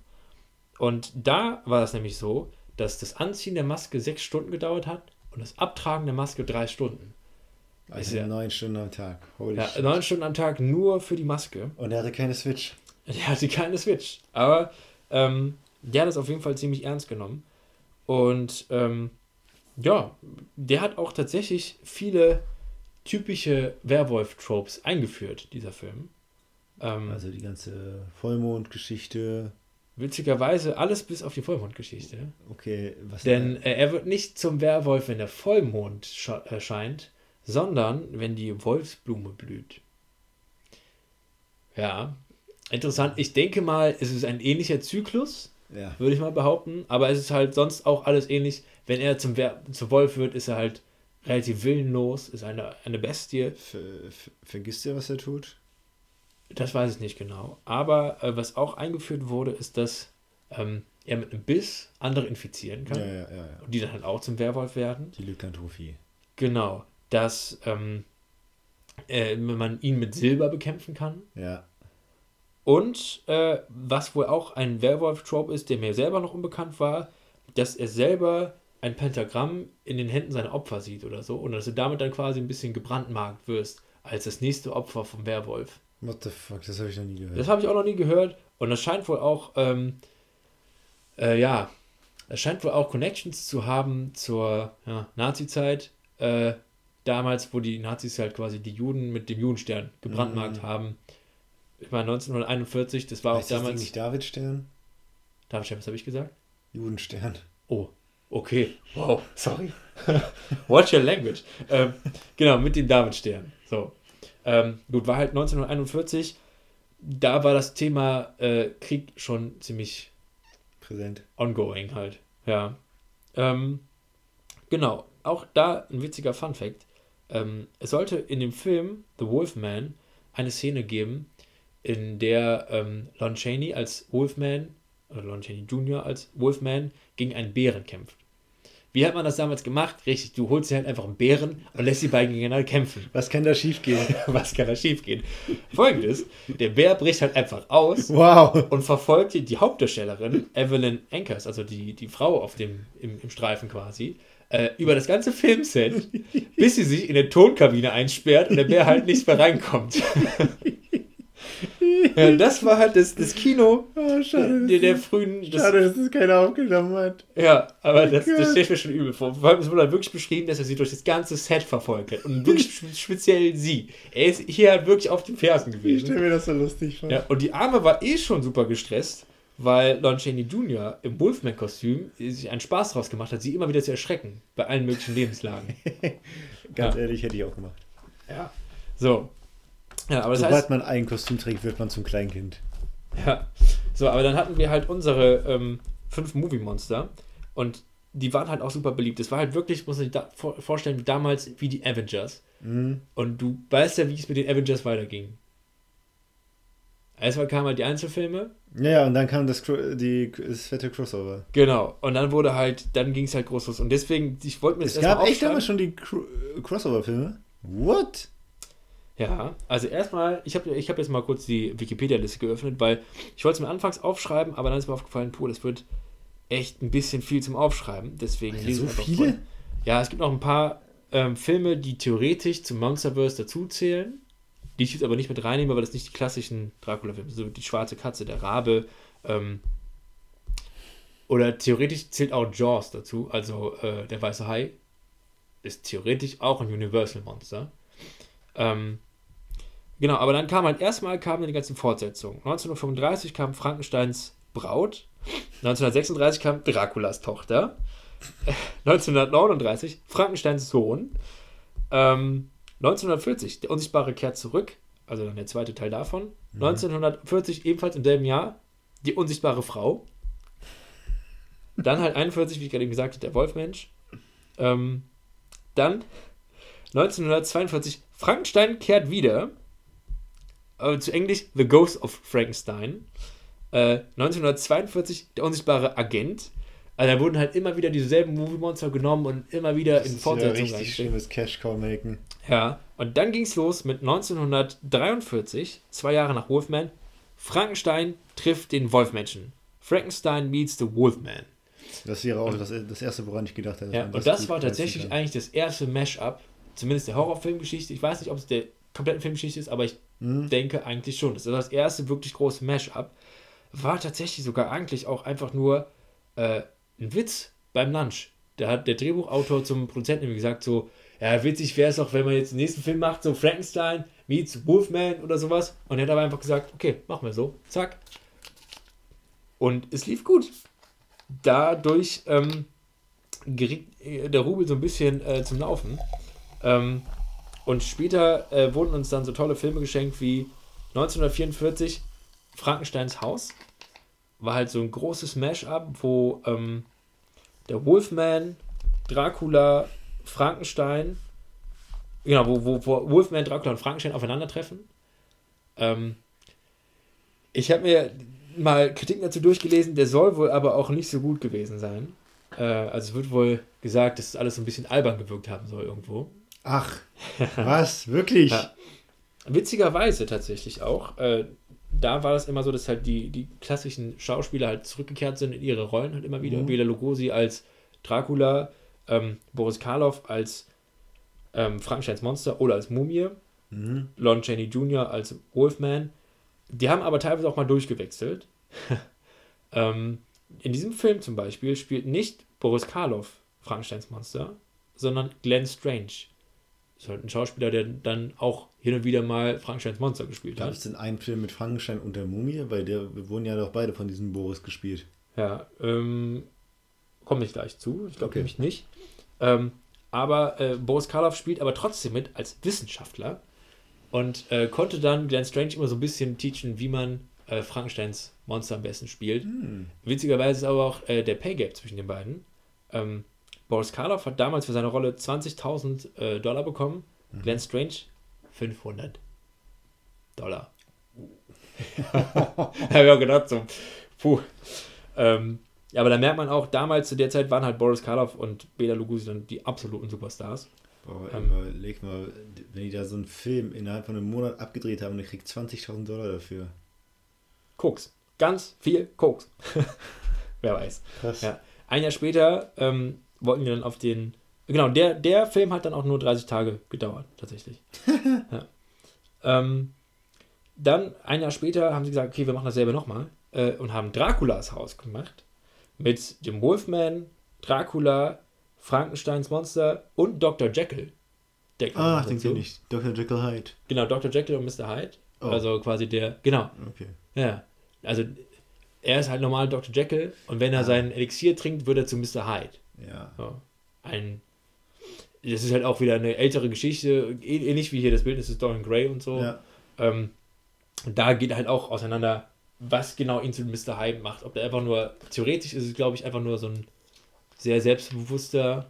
Und da war das nämlich so, dass das Anziehen der Maske sechs Stunden gedauert hat und das Abtragen der Maske drei Stunden. Also ja- neun Stunden am Tag. Holy Ja, shit. neun Stunden am Tag nur für die Maske. Und er hatte keine Switch. Der hatte keine Switch. Aber ähm, der hat es auf jeden Fall ziemlich ernst genommen. Und ähm, ja, der hat auch tatsächlich viele typische Werwolf-Tropes eingeführt, dieser Film. Ähm, Also die ganze Vollmondgeschichte. witzigerweise alles bis auf die Vollmondgeschichte. Okay, was Denn äh, er wird nicht zum Werwolf, wenn der Vollmond erscheint, sondern wenn die Wolfsblume blüht. Ja, interessant. Ich denke mal, es ist ein ähnlicher Zyklus, Ja. würde ich mal behaupten. Aber es ist halt sonst auch alles ähnlich. Wenn er zum, Wer zum Wolf wird, ist er halt relativ willenlos, ist eine, eine Bestie. Ver, ver, vergisst ihr, was er tut? Das weiß ich nicht genau. Aber äh, was auch eingeführt wurde, ist, dass ähm, er mit einem Biss andere infizieren kann. Ja, ja, ja, ja. Und die dann halt auch zum Werwolf werden. Die Lykantrophie. Genau. Dass ähm, äh, man ihn mit Silber bekämpfen kann. Ja. Und äh, was wohl auch ein Werwolf-Trope ist, der mir selber noch unbekannt war, dass er selber ein Pentagramm in den Händen seiner Opfer sieht oder so. Und dass du damit dann quasi ein bisschen gebrandmarkt wirst als das nächste Opfer vom Werwolf. What the fuck, das habe ich noch nie gehört. Das habe ich auch noch nie gehört. Und das scheint wohl auch, ähm, äh, ja, es scheint wohl auch Connections zu haben zur ja, Nazi-Zeit. Äh, damals, wo die Nazis halt quasi die Juden mit dem Judenstern gebrandmarkt Mhm. haben. Ich meine, 1941, das war auch heißt das Ding damals. nicht Davidstern? Ich, was habe ich gesagt? Judenstern. Oh, okay. Wow, sorry. Watch your language. Ähm, genau, mit dem Davidstern. So. Ähm, gut, war halt 1941. Da war das Thema äh, Krieg schon ziemlich Präsent. ongoing halt. Ja. Ähm, genau. Auch da ein witziger Fun Fact. Ähm, es sollte in dem Film The Wolfman eine Szene geben, in der ähm, Lon Chaney als Wolfman oder Lon Chaney Jr. als Wolfman gegen einen Bären kämpft. Wie hat man das damals gemacht? Richtig, du holst dir halt einfach einen Bären und lässt die beiden gegeneinander kämpfen. Was kann da schiefgehen? Was kann da schiefgehen? Folgendes: Der Bär bricht halt einfach aus Wow. und verfolgt die, die Hauptdarstellerin, Evelyn Ankers, also die, die Frau auf dem, im, im Streifen quasi, äh, über das ganze Filmset, bis sie sich in der Tonkabine einsperrt und der Bär halt nicht mehr reinkommt. ja, das war halt das, das Kino Oh, schade. der, der frühen. Das, Schade, dass das keiner aufgenommen hat. ja, aber das, das Gott. stelle ich mir schon übel vor. Vor allem, es wurde halt wirklich beschrieben, dass er sie durch das ganze Set verfolgt hat. Und wirklich spe- speziell sie. Er ist hier halt wirklich auf den Fersen Ich gewesen. stelle mir das so lustig vor. Ja, und die Arme war eh schon super gestresst, weil Lon Chaney Jr. im Wolfman-Kostüm sich einen Spaß draus gemacht hat, sie immer wieder zu erschrecken. Bei allen möglichen Lebenslagen. Ganz Ja. ehrlich, hätte ich auch gemacht. Ja. So. Ja, aber das Sobald heißt. man ein Kostüm trägt, wird man zum Kleinkind. Ja. So, aber dann hatten wir halt unsere ähm, fünf Movie-Monster und die waren halt auch super beliebt. Es war halt wirklich, muss man sich da vor, vorstellen, wie damals wie die Avengers. Mhm. Und du weißt ja, wie es mit den Avengers weiterging. Erstmal kamen halt die Einzelfilme, Ja, ja, und dann kam das, die, das fette Crossover. Genau, und dann wurde halt, dann ging es halt groß los. Und deswegen, ich wollte mir das Es gab echt damals schon die Cro Crossover-Filme? What? Ja, also erstmal, ich habe ich hab jetzt mal kurz die Wikipedia-Liste geöffnet, weil ich wollte es mir anfangs aufschreiben, aber dann ist mir aufgefallen, puh, das wird echt ein bisschen viel zum Aufschreiben. Deswegen lese so ich einfach viele? vor. Ja, es gibt noch ein paar ähm, Filme, die theoretisch zum Monsterverse dazuzählen, die ich jetzt aber nicht mit reinnehme, weil das nicht die klassischen Dracula-Filme sind. So die schwarze Katze, der Rabe, ähm, oder theoretisch zählt auch Jaws dazu, also äh, der weiße Hai ist theoretisch auch ein Universal-Monster. Ähm, genau, aber dann kam halt erstmal kamen die ganzen Fortsetzungen. 1935 kam Frankensteins Braut, 1936 kam Draculas Tochter, 1939 Frankensteins Sohn, ähm, 1940 Der Unsichtbare kehrt zurück, also dann der zweite Teil davon, 1940 ebenfalls im selben Jahr Die Unsichtbare Frau, dann halt 41, wie ich gerade eben gesagt habe, Der Wolfmensch, ähm, dann 1942 Frankenstein kehrt wieder. Äh, zu Englisch The Ghost of Frankenstein. Äh, 1942 Der unsichtbare Agent. Also da wurden halt immer wieder dieselben Movie-Monster genommen und immer wieder in ist wieder Fortsetzungen richtig schlimmes Cash-Cow-Making. Ja, und dann ging es los mit 1943, zwei Jahre nach Wolfman. Frankenstein trifft den Wolfmenschen. Frankenstein meets the Wolfman. Das wäre auch das, das erste, woran ich gedacht hätte. Ja, und das war tatsächlich eigentlich das erste Mash-up, zumindest der Horrorfilmgeschichte. Ich weiß nicht, ob es der kompletten Filmgeschichte ist, aber ich Mhm. denke eigentlich schon. Das ist das erste wirklich große Mash-up. War tatsächlich sogar eigentlich auch einfach nur äh, ein Witz beim Lunch. Da hat der Drehbuchautor zum Produzenten gesagt, so, ja, witzig wäre es auch, wenn man jetzt den nächsten Film macht, so Frankenstein meets Wolfman oder sowas. Und er hat aber einfach gesagt, okay, machen wir so. Zack. Und es lief gut. Dadurch ähm, geriet äh, der Rubel so ein bisschen äh, zum Laufen. Ähm, und später äh, wurden uns dann so tolle Filme geschenkt wie 1944 Frankensteins Haus. War halt so ein großes Mash-up, wo ähm, der Wolfman, Dracula, Frankenstein, genau, wo, wo, wo Wolfman, Dracula und Frankenstein aufeinandertreffen. Ähm, ich habe mir mal Kritiken dazu durchgelesen, der soll wohl aber auch nicht so gut gewesen sein. Äh, also es wird wohl gesagt, dass es alles so ein bisschen albern gewirkt haben soll irgendwo. Ach, was? Wirklich? Ja. Witzigerweise tatsächlich auch. Äh, da war das immer so, dass halt die, die klassischen Schauspieler halt zurückgekehrt sind in ihre Rollen halt immer wieder. Mhm. Bela Lugosi als Dracula, ähm, Boris Karloff als ähm, Frankensteins Monster oder als Mumie, Mhm. Lon Chaney Jr. als Wolfman. Die haben aber teilweise auch mal durchgewechselt. ähm, in diesem Film zum Beispiel spielt nicht Boris Karloff Frankensteins Monster, sondern Glenn Strange. Das ist halt ein Schauspieler, der dann auch hin und wieder mal Frankensteins Monster gespielt Gab hat. es denn einen Film mit Frankenstein und der Mumie? Weil der, wir wurden ja doch beide von diesem Boris gespielt. Ja, ähm, Komme ich gleich zu. Ich glaube Okay. nämlich nicht. Ähm, aber äh, Boris Karloff spielt aber trotzdem mit als Wissenschaftler und äh, konnte dann Glenn Strange immer so ein bisschen teachen, wie man äh, Frankensteins Monster am besten spielt. Hm. Witzigerweise ist aber auch äh, der Pay Gap zwischen den beiden. Ähm, Boris Karloff hat damals für seine Rolle 20.000 äh, Dollar bekommen, Glenn Strange 500 Dollar. Habe ich auch gedacht, so, puh. Ähm, ja, aber da merkt man auch, damals zu der Zeit waren halt Boris Karloff und Bela Lugosi dann die absoluten Superstars. Boah, Ähm. überleg mal, wenn die da so einen Film innerhalb von einem Monat abgedreht haben und ich krieg 20.000 Dollar dafür. Koks. Ganz viel Koks. Wer weiß. Krass. Ja. Ein Jahr später ähm, wollten wir dann auf den. Genau, der, der Film hat dann auch nur 30 Tage gedauert, tatsächlich. ja. ähm, dann, ein Jahr später, haben sie gesagt, okay, wir machen dasselbe nochmal äh, und haben Draculas Haus gemacht. Mit dem Wolfman, Dracula, Frankensteins Monster und Dr. Jekyll. Der Ah, noch den dazu. kenn ich. Dr. Jekyll Hyde. Genau, Dr. Jekyll und Mr. Hyde. Oh. Also quasi der, genau, Okay. ja. Also er ist halt normal Dr. Jekyll und wenn er Ah. sein Elixier trinkt, wird er zu Mr. Hyde. Ja. Ja. Ein. Das ist halt auch wieder eine ältere Geschichte, äh- ähnlich wie hier das Bildnis des Dorian Gray und so. Ja. Ähm, da geht halt auch auseinander, was genau ihn zu Mr. Hyde macht. Ob der einfach nur, theoretisch ist es, glaube ich, einfach nur so ein sehr selbstbewusster,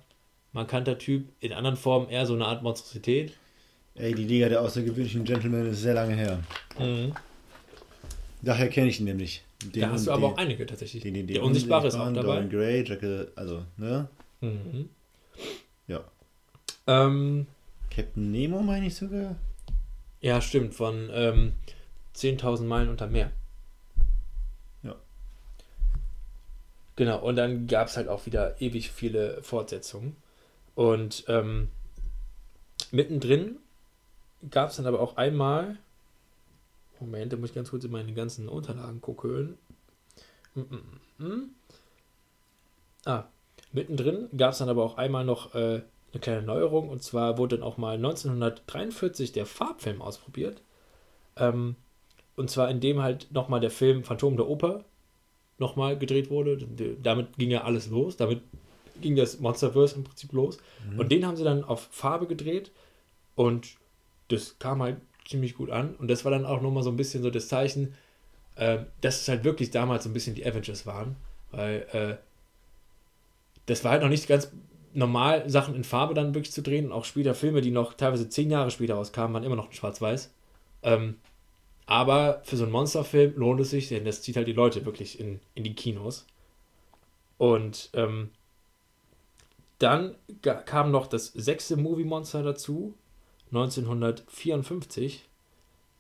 markanter Typ, in anderen Formen eher so eine Art Monstrosität. Ey, die Liga der außergewöhnlichen Gentlemen ist sehr lange her. Daher kenne ich ihn nämlich. Den, da hast du den, aber auch einige tatsächlich. Den, den, den der Unsichtbare ist auch dabei. Dorian Gray, Jekyll, also, ne? Mhm. Ja. Ähm, Captain Nemo meine ich sogar. Ja, stimmt, von ähm, 10.000 Meilen unter Meer. Ja. Genau, und dann gab es halt auch wieder ewig viele Fortsetzungen. Und ähm, mittendrin gab es dann aber auch einmal. Moment, da muss ich ganz kurz in meine ganzen Unterlagen gucken. Mm, mm, mm. Ah, mittendrin gab es dann aber auch einmal noch äh, eine kleine Neuerung. Und zwar wurde dann auch mal 1943 der Farbfilm ausprobiert. Ähm, und zwar indem halt nochmal der Film Phantom der Oper nochmal gedreht wurde. Damit ging ja alles los. Damit ging das Monsterverse im Prinzip los. Und den haben sie dann auf Farbe gedreht. Und das kam halt ziemlich gut an. Und das war dann auch nochmal so ein bisschen so das Zeichen, äh, dass es halt wirklich damals so ein bisschen die Avengers waren. Weil äh, das war halt noch nicht ganz normal, Sachen in Farbe dann wirklich zu drehen. Und auch später Filme, die noch teilweise zehn Jahre später rauskamen, waren immer noch in Schwarz-Weiß. Ähm, aber für so einen Monsterfilm lohnt es sich, denn das zieht halt die Leute wirklich in, in die Kinos. Und ähm, dann kam noch das sechste Movie Monster dazu, 1954,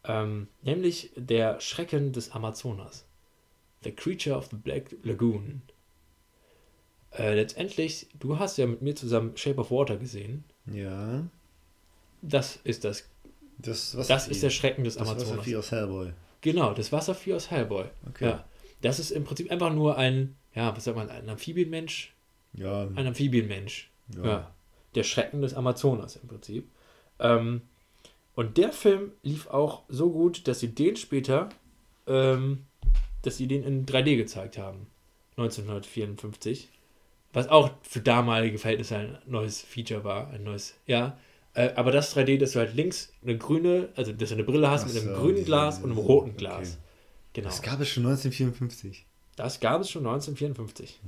ähm, nämlich der Schrecken des Amazonas. The Creature of the Black Lagoon. Äh, letztendlich, du hast ja mit mir zusammen Shape of Water gesehen. Ja. Das ist das. Das, was Das ist der Schrecken des das Amazonas. Wasservieh aus Hellboy. Genau, das Wasservieh aus Hellboy. Okay. Ja. Das ist im Prinzip einfach nur ein, ja, was sagt man, ein Amphibienmensch? Ja. Ein Amphibienmensch. ja. Ja. Der Schrecken des Amazonas im Prinzip. Ähm, und der Film lief auch so gut, dass sie den später, ähm, dass sie den in 3D gezeigt haben. 1954. Was auch für damalige Verhältnisse ein neues Feature war. Ein neues, ja. Äh, aber das 3D, dass du halt links eine grüne, also dass du eine Brille hast Ach mit einem so, grünen Glas und einem roten okay. Glas. Genau. Das gab es schon 1954. Das gab es schon 1954.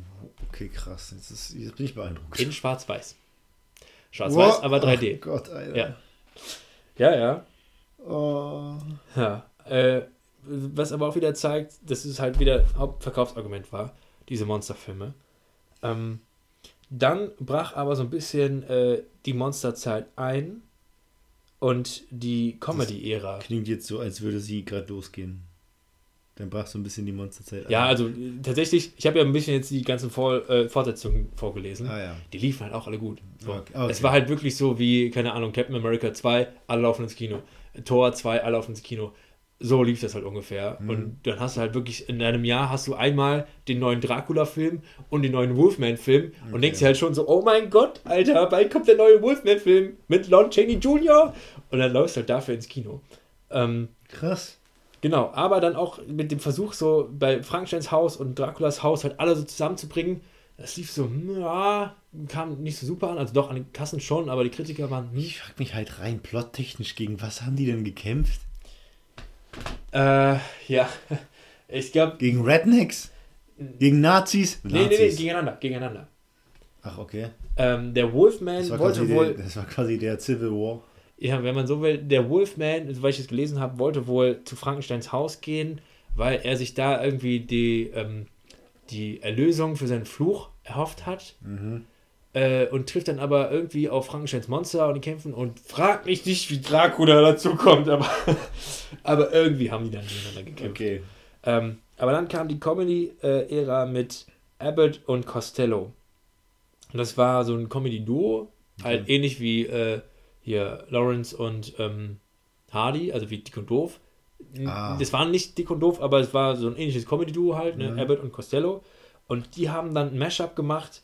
Okay, krass. Jetzt, ist, jetzt bin ich beeindruckt. In Schwarz-Weiß. Schwarz-Weiß, Wow. aber 3D. Oh Gott, Alter. Ja. Ja, ja. Oh. Ja. Äh, was aber auch wieder zeigt, dass es halt wieder Hauptverkaufsargument war, diese Monsterfilme. Ähm, dann brach aber so ein bisschen äh, die Monsterzeit ein und die Comedy-Ära. Klingt jetzt so, als würde sie gerade losgehen. Dann brach so ein bisschen die Monsterzeit Ja, an. also äh, tatsächlich, ich habe ja ein bisschen jetzt die ganzen Vor äh, Fortsetzungen vorgelesen. Ah ja. Die liefen halt auch alle gut. So. Okay, okay. Es war halt wirklich so wie, keine Ahnung, Captain America 2, alle laufen ins Kino. Thor 2, alle laufen ins Kino. So lief das halt ungefähr. Mhm. Und dann hast du halt wirklich, in einem Jahr hast du einmal den neuen Dracula-Film und den neuen Wolfman-Film und Okay. denkst dir halt schon so, oh mein Gott, Alter, bald kommt der neue Wolfman-Film mit Lon Chaney Jr. Und dann läufst du halt dafür ins Kino. Ähm, Krass. Genau, aber dann auch mit dem Versuch, so bei Frankensteins Haus und Draculas Haus halt alle so zusammenzubringen, Das lief so, hm, ja, kam nicht so super an. Also doch an den Kassen schon, aber die Kritiker waren. Hm. Ich frag mich halt rein, plottechnisch, gegen was haben die denn gekämpft? Äh, ja. Ich glaube. Gegen Rednecks? Gegen Nazis? Nee, nee, nee, gegeneinander, gegeneinander. Ach, okay. Ähm, der Wolfman wollte wohl. Das war quasi der Civil War. Ja, wenn man so will, der Wolfman, weil ich es gelesen habe, wollte wohl zu Frankensteins Haus gehen, weil er sich da irgendwie die, ähm, die Erlösung für seinen Fluch erhofft hat. Mhm. Äh, und trifft dann aber irgendwie auf Frankensteins Monster und die kämpfen und fragt mich nicht, wie Dracula dazu kommt, aber, aber irgendwie haben die dann gegeneinander gekämpft. Okay. Ähm, aber dann kam die Comedy-Ära mit Abbott und Costello. Und das war so ein Comedy-Duo, halt Okay. ähnlich wie äh, hier Lawrence und ähm, Hardy, also wie Dick und Doof. Ah. Das waren nicht Dick und Doof, aber es war so ein ähnliches Comedy-Duo halt, ne? Mhm. Abbott und Costello. Und die haben dann ein Mashup gemacht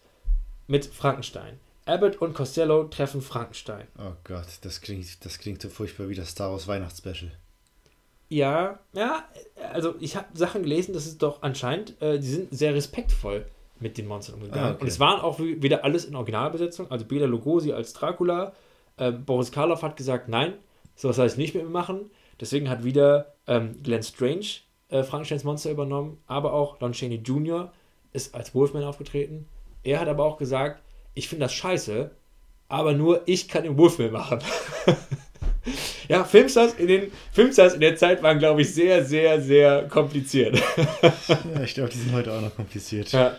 mit Frankenstein. Abbott und Costello treffen Frankenstein. Oh Gott, das klingt, das klingt so furchtbar wie das Star Wars Weihnachtsspecial. Ja, ja, also ich habe Sachen gelesen, das ist doch anscheinend, äh, die sind sehr respektvoll mit den Monstern umgegangen. Ah, okay. Und es waren auch wie- wieder alles in Originalbesetzung, also Bela Lugosi als Dracula, äh, Boris Karloff hat gesagt, nein, sowas heißt nicht mit mir machen. Deswegen hat wieder ähm, Glenn Strange äh, Frankensteins Monster übernommen, aber auch Lon Chaney Jr. ist als Wolfman aufgetreten. Er hat aber auch gesagt, ich finde das scheiße, aber nur ich kann den Wolfman machen. ja, Filmstars in, den, Filmstars in der Zeit waren, glaube ich, sehr, sehr, sehr kompliziert. Ja, ich glaube, die sind heute auch noch kompliziert. Ja.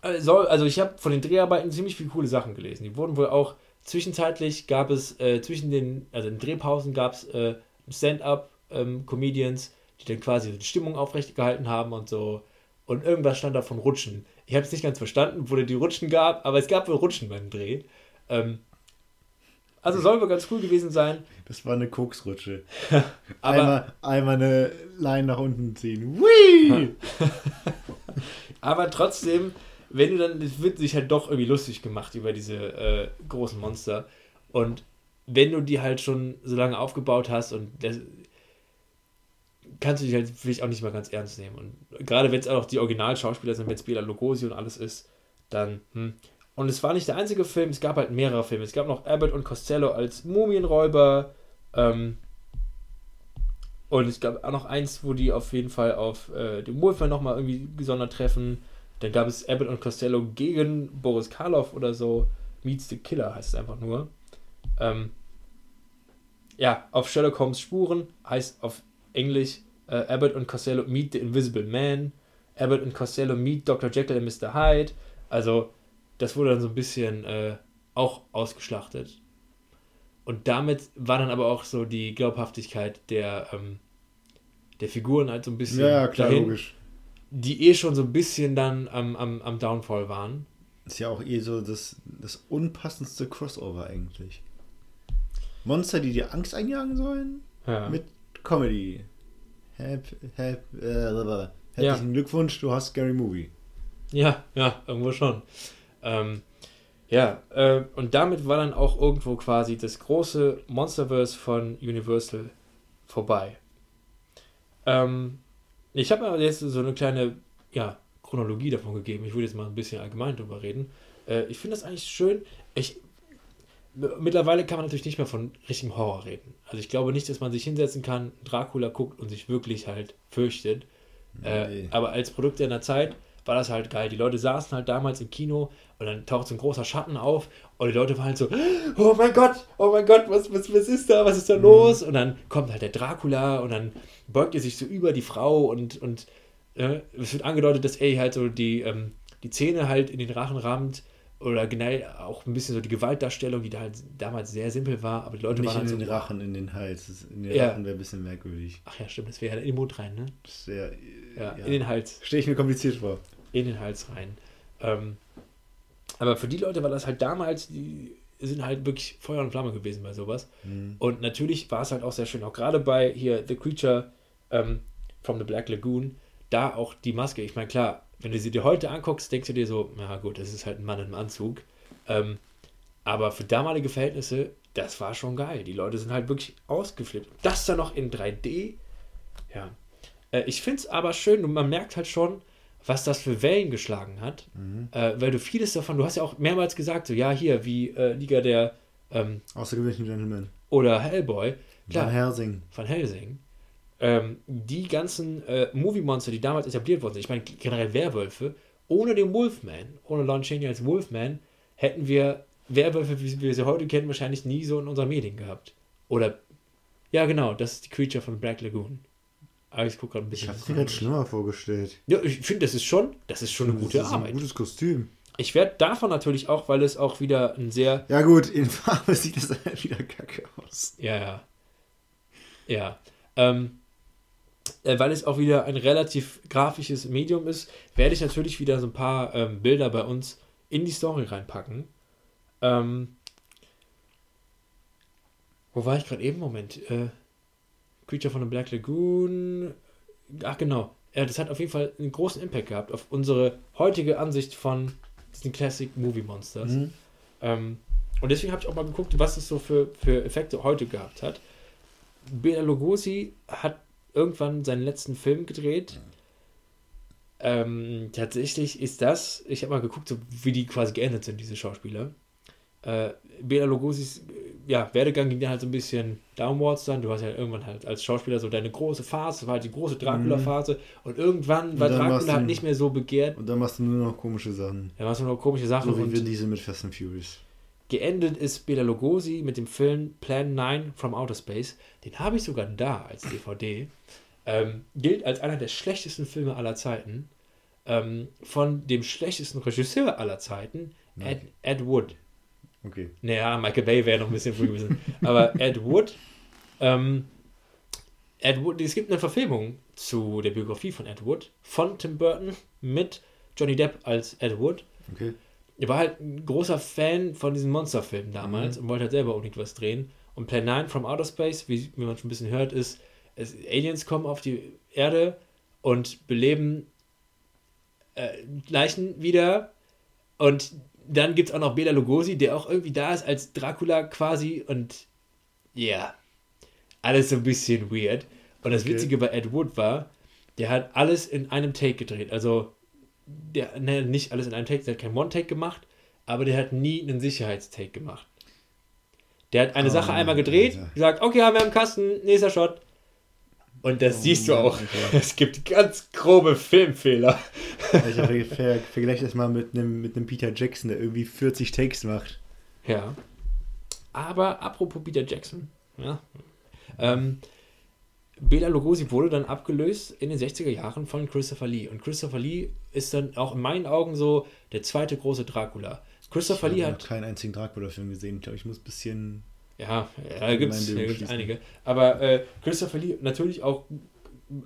Also, also ich habe von den Dreharbeiten ziemlich viele coole Sachen gelesen. Die wurden wohl auch zwischenzeitlich gab es äh, zwischen den, also in Drehpausen gab es äh, Stand-up-Comedians, die dann quasi die Stimmung aufrecht gehalten haben und so. Und irgendwas stand da von Rutschen. Ich habe es nicht ganz verstanden, wo die Rutschen gab, aber es gab wohl Rutschen beim Dreh. Ähm, also soll wohl ganz cool gewesen sein. Das war eine Koksrutsche. Aber einmal, einmal eine Line nach unten ziehen. Whee! Aber trotzdem, wenn du dann, es wird sich halt doch irgendwie lustig gemacht über diese äh, großen Monster. Und wenn du die halt schon so lange aufgebaut hast und das, kannst du dich halt vielleicht auch nicht mal ganz ernst nehmen. Und gerade wenn es auch die Originalschauspieler sind, wenn es Bela Lugosi und alles ist, dann, hm. Und es war nicht der einzige Film, es gab halt mehrere Filme. Es gab noch Abbott und Costello als Mumienräuber. Ähm, und es gab auch noch eins, wo die auf jeden Fall auf äh, den Wolfman nochmal irgendwie gesondert treffen. Dann gab es Abbott und Costello gegen Boris Karloff oder so. Meets the Killer heißt es einfach nur. Ähm, ja, auf Sherlock Holmes Spuren heißt auf Englisch äh, Abbott und Costello Meet the Invisible Man. Abbott und Costello Meet Dr. Jekyll and Mr. Hyde. Also, das wurde dann so ein bisschen äh, auch ausgeschlachtet. Und damit war dann aber auch so die Glaubhaftigkeit der, ähm, der Figuren halt so ein bisschen Ja, klar, dahin, logisch. Die eh schon so ein bisschen dann am, am, am Downfall waren. Ist ja auch eh so das, das unpassendste Crossover eigentlich. Monster, die dir Angst einjagen sollen, Ja. mit Comedy. Hap, hap, äh, herzlichen Glückwunsch, du hast Scary Movie. Ja, ja, irgendwo schon. Ähm, ja, äh, und damit war dann auch irgendwo quasi das große Monsterverse von Universal vorbei. Ähm, ich habe mir jetzt so eine kleine ja, Chronologie davon gegeben. Ich würde jetzt mal ein bisschen allgemein drüber reden. Äh, ich finde das eigentlich schön. Ich, mittlerweile kann man natürlich nicht mehr von richtigem Horror reden. Also ich glaube nicht, dass man sich hinsetzen kann, Dracula guckt und sich wirklich halt fürchtet. Äh, Nee. aber als Produkt in der Zeit war das halt geil. Die Leute saßen halt damals im Kino und dann taucht so ein großer Schatten auf und die Leute waren halt so, oh mein Gott, oh mein Gott, was, was, was ist da, was ist da los? Und dann kommt halt der Dracula und dann beugt er sich so über die Frau und, und äh, es wird angedeutet, dass er halt so die, ähm, die Zähne halt in den Rachen rammt oder generell auch ein bisschen so die Gewaltdarstellung, die da halt damals sehr simpel war, aber die Leute Nicht waren in halt den so, Rachen, in den Hals. Das- In den Ja. Rachen wäre ein bisschen merkwürdig. ach ja, stimmt, das wäre ja in den Mund rein, ne? Sehr, Ja, ja. in den Hals. Stelle ich mir kompliziert vor. In den Hals rein. Ähm, aber für die Leute war das halt damals, die sind halt wirklich Feuer und Flamme gewesen bei sowas. Mhm. Und natürlich war es halt auch sehr schön, auch gerade bei hier The Creature ähm, from the Black Lagoon, da auch die Maske. Ich meine, klar, wenn du sie dir heute anguckst, denkst du dir so, na gut, das ist halt ein Mann im Anzug. Ähm, aber für damalige Verhältnisse, das war schon geil. Die Leute sind halt wirklich ausgeflippt. Das dann noch in 3D. Ja. Äh, ich finde es aber schön und man merkt halt schon, was das für Wellen geschlagen hat, Mhm. äh, weil du vieles davon, du hast ja auch mehrmals gesagt, so ja, hier, wie äh, Liga der ähm, Außergewöhnlichen Gentleman. oder Hellboy, klar, Van Helsing. von Helsing, ähm, die ganzen äh, Movie-Monster, die damals etabliert worden sind, ich meine generell Werwölfe, ohne den Wolfman, ohne Lon Chaney als Wolfman, hätten wir Werwölfe, wie wir sie heute kennen, wahrscheinlich nie so in unseren Medien gehabt. Oder, ja genau, das ist die Creature von Black Lagoon. Aber ich gucke gerade ein Ich bisschen. hab's mir gerade schlimmer vorgestellt. Ja, ich finde, das ist schon, das ist schon eine Das gute ist Arbeit. Ein gutes Kostüm. Ich werde davon natürlich auch, weil es auch wieder ein sehr, Ja gut, in Farbe sieht das halt wieder kacke aus. ja, ja, ja, ähm, äh, weil es auch wieder ein relativ grafisches Medium ist, werde ich natürlich wieder so ein paar ähm, Bilder bei uns in die Story reinpacken. Ähm, wo war ich gerade eben? Moment. Äh, Creature von the Black Lagoon. Ach genau. Ja, das hat auf jeden Fall einen großen Impact gehabt auf unsere heutige Ansicht von diesen Classic Movie Monsters. Mhm. Ähm, und deswegen habe ich auch mal geguckt, was es so für, für Effekte heute gehabt hat. Bela Lugosi hat irgendwann seinen letzten Film gedreht. Ähm, tatsächlich ist das, ich habe mal geguckt, so wie die quasi geendet sind, diese Schauspieler. Äh, Bela Lugosis ja, Werdegang ging dann halt so ein bisschen downwards dann. Du hast ja irgendwann halt als Schauspieler so deine große Phase, war halt die große Dracula-Phase. Und irgendwann war Und dann Dracula halt du- nicht mehr so begehrt. Und dann machst du nur noch komische Sachen. Da war so noch komische Sachen. So wie und Vin Diesel mit Fast and Furious. Geendet ist Bela Lugosi mit dem Film Plan 9 from Outer Space. Den habe ich sogar da als DVD. Ähm, gilt als einer der schlechtesten Filme aller Zeiten. Ähm, von dem schlechtesten Regisseur aller Zeiten, Ed, Ed Wood. Okay. Naja, Michael Bay wäre noch ein bisschen früh gewesen. Aber Ed Wood, ähm, Ed Wood, es gibt eine Verfilmung zu der Biografie von Ed Wood von Tim Burton mit Johnny Depp als Ed Wood. Okay. Er war halt ein großer Fan von diesen Monsterfilmen damals und wollte halt selber unbedingt was drehen. Und Plan 9 from Outer Space, wie, wie man schon ein bisschen hört, ist, es, Aliens kommen auf die Erde und beleben äh, Leichen wieder. Und dann gibt es auch noch Bela Lugosi, der auch irgendwie da ist als Dracula quasi. Und ja, alles so ein bisschen weird. Und das Okay. Witzige bei Ed Wood war, der hat alles in einem Take gedreht. Also der, ne, nicht alles in einem Take, der hat kein One-Take gemacht, aber der hat nie einen Sicherheitstake gemacht. Der hat eine Oh, Sache einmal gedreht, Alter. gesagt, okay, haben wir im Kasten, nächster Shot. Und das Oh siehst du auch. Alter. Es gibt ganz grobe Filmfehler. Ich ver das mal mit einem mit einem Peter Jackson, der irgendwie 40 Takes macht. Ja. Aber apropos Peter Jackson, ja. Ähm, Bela Lugosi wurde dann abgelöst in den 60er Jahren von Christopher Lee. Und Christopher Lee ist dann auch in meinen Augen so der zweite große Dracula. Christopher ich Lee habe hat keinen einzigen Dracula-Film gesehen. Ich glaube, ich muss ein bisschen. Ja, da gibt es einige. Aber äh, Christopher Lee natürlich auch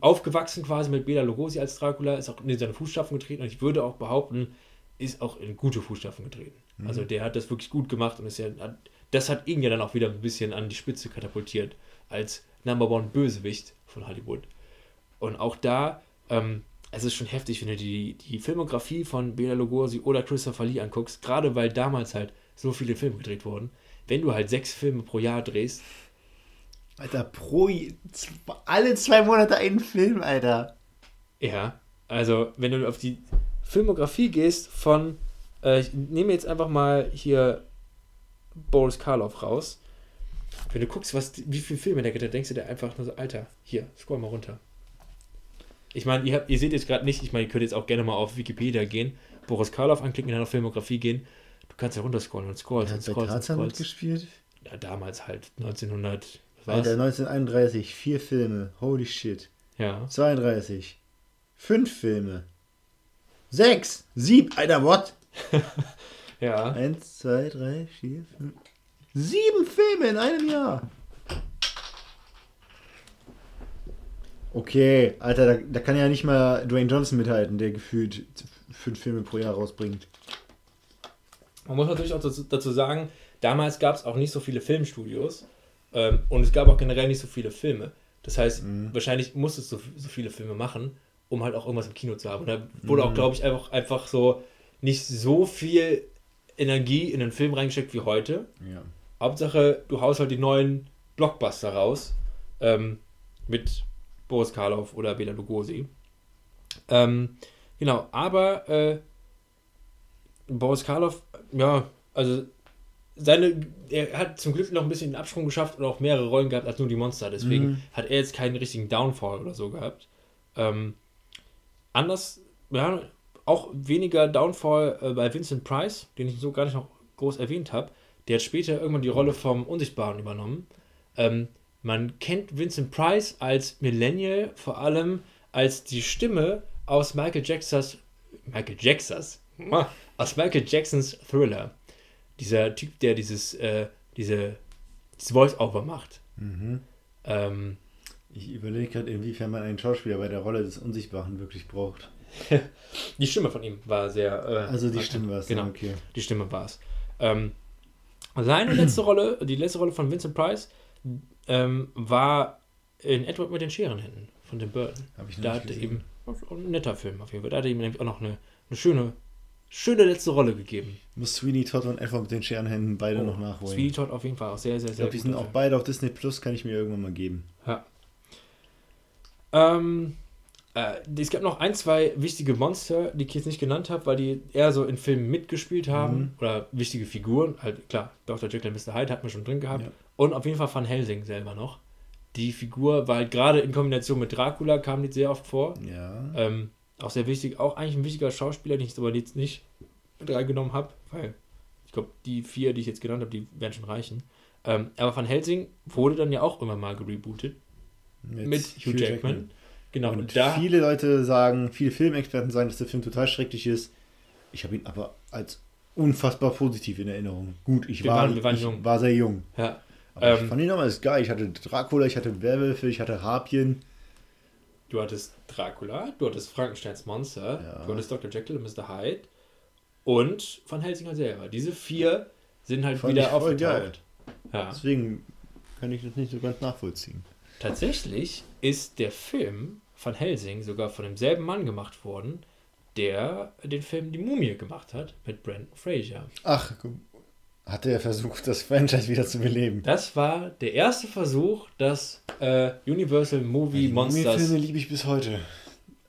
aufgewachsen quasi mit Bela Lugosi als Dracula, ist auch in seine Fußstapfen getreten und ich würde auch behaupten, ist auch in gute Fußstapfen getreten. Mhm. Also der hat das wirklich gut gemacht und ist ja, das hat ihn ja dann auch wieder ein bisschen an die Spitze katapultiert als Number One Bösewicht von Hollywood. Und auch da, ähm, es ist schon heftig, wenn du die, die Filmografie von Bela Lugosi oder Christopher Lee anguckst, gerade weil damals halt so viele Filme gedreht wurden. Wenn du halt sechs Filme pro Jahr drehst, Alter, pro. Alle zwei Monate einen Film, Alter. ja, also wenn du auf die Filmografie gehst von, äh, ich nehme jetzt einfach mal hier Boris Karloff raus. Wenn du guckst, was, wie viele Filme der geht, denkst du dir einfach nur so, Alter, hier, scroll mal runter. Ich meine, ihr, ihr seht jetzt gerade nicht, ich meine, ihr könnt jetzt auch gerne mal auf Wikipedia gehen, Boris Karloff anklicken, in deiner Filmografie gehen. Du kannst ja runterscrollen und scrollst und hat bei scrollst und Tarzan mitgespielt. Ja, damals halt, 1900, was? Alter, 1931, vier Filme. Holy shit. Ja. 32. Fünf Filme. Sechs. Sieben. Alter, what? Ja. Eins, zwei, drei, vier, fünf. Sieben Filme in einem Jahr. Okay, Alter, da, da kann ja nicht mal Dwayne Johnson mithalten, der gefühlt fünf Filme pro Jahr rausbringt. Man muss natürlich auch dazu, sagen, damals gab es auch nicht so viele Filmstudios ähm, und es gab auch generell nicht so viele Filme. Das heißt, Mhm. wahrscheinlich musstest du so, so viele Filme machen, um halt auch irgendwas im Kino zu haben. Und da wurde auch, Mhm. glaube ich, einfach, einfach so nicht so viel Energie in den Film reingesteckt wie heute. Ja. Hauptsache, du haust halt die neuen Blockbuster raus ähm, mit Boris Karloff oder Bela Lugosi. Ähm, Genau, aber äh, Boris Karloff, ja, also seine, er hat zum Glück noch ein bisschen den Absprung geschafft und auch mehrere Rollen gehabt als nur die Monster. Deswegen Mhm. hat er jetzt keinen richtigen Downfall oder so gehabt. Ähm, anders, ja, auch weniger Downfall äh, bei Vincent Price, den ich so gar nicht noch groß erwähnt habe. Der hat später irgendwann die Rolle vom Unsichtbaren übernommen. Ähm, man kennt Vincent Price als Millennial vor allem als die Stimme aus Michael Jacksons Michael Jacksons aus Michael Jacksons Thriller. Dieser Typ, der dieses äh, diese dieses Voice-Over macht. Mhm. Ähm, Ich überlege gerade, inwiefern man einen Schauspieler bei der Rolle des Unsichtbaren wirklich braucht. die Stimme von ihm war sehr. Äh, Also die. Stimme war es. Genau. Okay. Die Stimme war es. Ähm, seine letzte Rolle, die letzte Rolle von Vincent Price, ähm, war in Edward mit den Scherenhänden von Tim Burton. Habe ich Da hatte eben ein netter Film auf jeden Fall. Da hat er ihm nämlich auch noch eine, eine schöne, schöne letzte Rolle gegeben. Muss Sweeney Todd und Edward mit den Scherenhänden beide noch nachholen. Sweetie Todd auf jeden Fall auch sehr, sehr, ich sehr glaube, die sind auch beide auf Disney Plus, kann ich mir irgendwann mal geben. Ähm, äh, es gab noch ein, zwei wichtige Monster, die ich jetzt nicht genannt habe, weil die eher so in Filmen mitgespielt haben. Mhm. Oder wichtige Figuren. Halt, klar, Dr. Jekyll und Mr. Hyde hat man schon drin gehabt. Ja. Und auf jeden Fall Van Helsing selber noch. Die Figur war halt gerade in Kombination mit Dracula, kam die sehr oft vor. Ja. Ähm, auch sehr wichtig, auch eigentlich ein wichtiger Schauspieler, den ich aber jetzt nicht mit reingenommen habe, weil ich glaube, die vier, die ich jetzt genannt habe, die werden schon reichen. Ähm, aber Van Helsing wurde dann ja auch immer mal gerebootet mit, Hugh Jackman. Genau, und, Und da. viele Leute sagen, viele Filmexperten sagen, dass der Film total schrecklich ist. Ich habe ihn aber als unfassbar positiv in Erinnerung. Gut, ich, war, waren- waren ich jung. war sehr jung. Ja, Aber ich Ähm, fand ihn damals geil. Ich hatte Dracula, ich hatte Werwölfe, ich hatte Harpien. Du hattest Dracula, du hattest Frankensteins Monster, Ja. du hattest Dr. Jekyll und Mr. Hyde und Van Helsing selber. Diese vier sind halt Fand wieder aufgetaucht. Ja. Deswegen kann ich das nicht so ganz nachvollziehen. Tatsächlich ist der Film Van Helsing sogar von demselben Mann gemacht worden, der den Film Die Mumie gemacht hat mit Brandon Fraser. Ach, hat er versucht, das Franchise wieder zu beleben. Das war der erste Versuch, dass äh, Universal Movie Die Monsters, Filme liebe ich bis heute.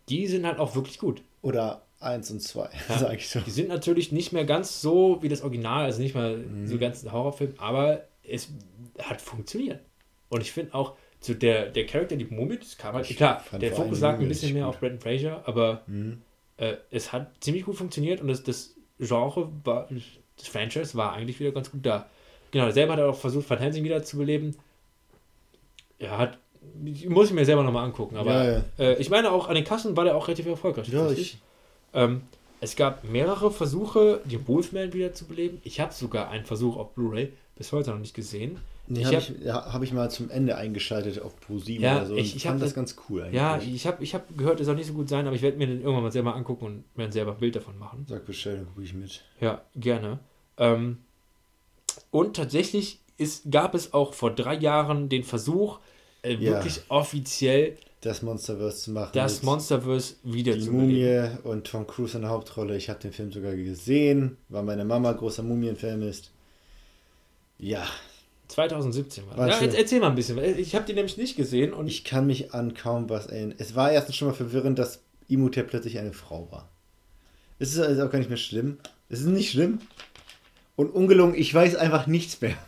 die sind halt auch wirklich gut. Oder eins und zwei, Ja. sag ich so. Die sind natürlich nicht mehr ganz so wie das Original, also nicht mal Mhm. so ganz ein Horrorfilm, aber es hat funktioniert. Und ich finde auch, zu der, der Charakter, die Mumie, das kam halt, Ich klar, der Fokus die lag ein bisschen mehr gut. auf Brandon Fraser, aber Mhm. äh, es hat ziemlich gut funktioniert und das, das Genre war, das Franchise war eigentlich wieder ganz gut da. Genau, selber hat er auch versucht, Van Helsing wieder zu beleben. Er hat, muss ich mir selber nochmal angucken, aber Ja, ja. Äh, ich meine auch an den Kassen war der auch relativ erfolgreich. Ja, ich, ähm, es gab mehrere Versuche, den Wolfman wieder zu beleben. Ich habe sogar einen Versuch auf Blu-ray bis heute noch nicht gesehen. Nee, ich habe hab- ich, ja, hab ich mal zum Ende eingeschaltet auf Pro 7 Ja, oder so. ich- ich fand hab das das- ganz cool eigentlich. Ja, ich habe ich hab gehört, es soll nicht so gut sein, aber ich werde mir den irgendwann mal selber angucken und mir selber ein Bild davon machen. Sag Bescheid, dann gucke ich mit. Ja, gerne. Ähm, und tatsächlich ist, gab es auch vor drei Jahren den Versuch, äh, Ja. wirklich offiziell Das Monsterverse zu machen. das Monsterverse wieder Die zu. Mumie und Tom Cruise in der Hauptrolle. Ich habe den Film sogar gesehen, weil meine Mama großer Mumien-Fan ist. Ja, 2017 war Ja, erzähl mal ein bisschen. weil Ich habe die nämlich nicht gesehen und ich kann mich an kaum was erinnern. Es war erstens schon mal verwirrend, dass Imhotep plötzlich eine Frau war. Es ist also auch gar nicht mehr schlimm. Es ist nicht schlimm. Und ungelungen, ich weiß einfach nichts mehr.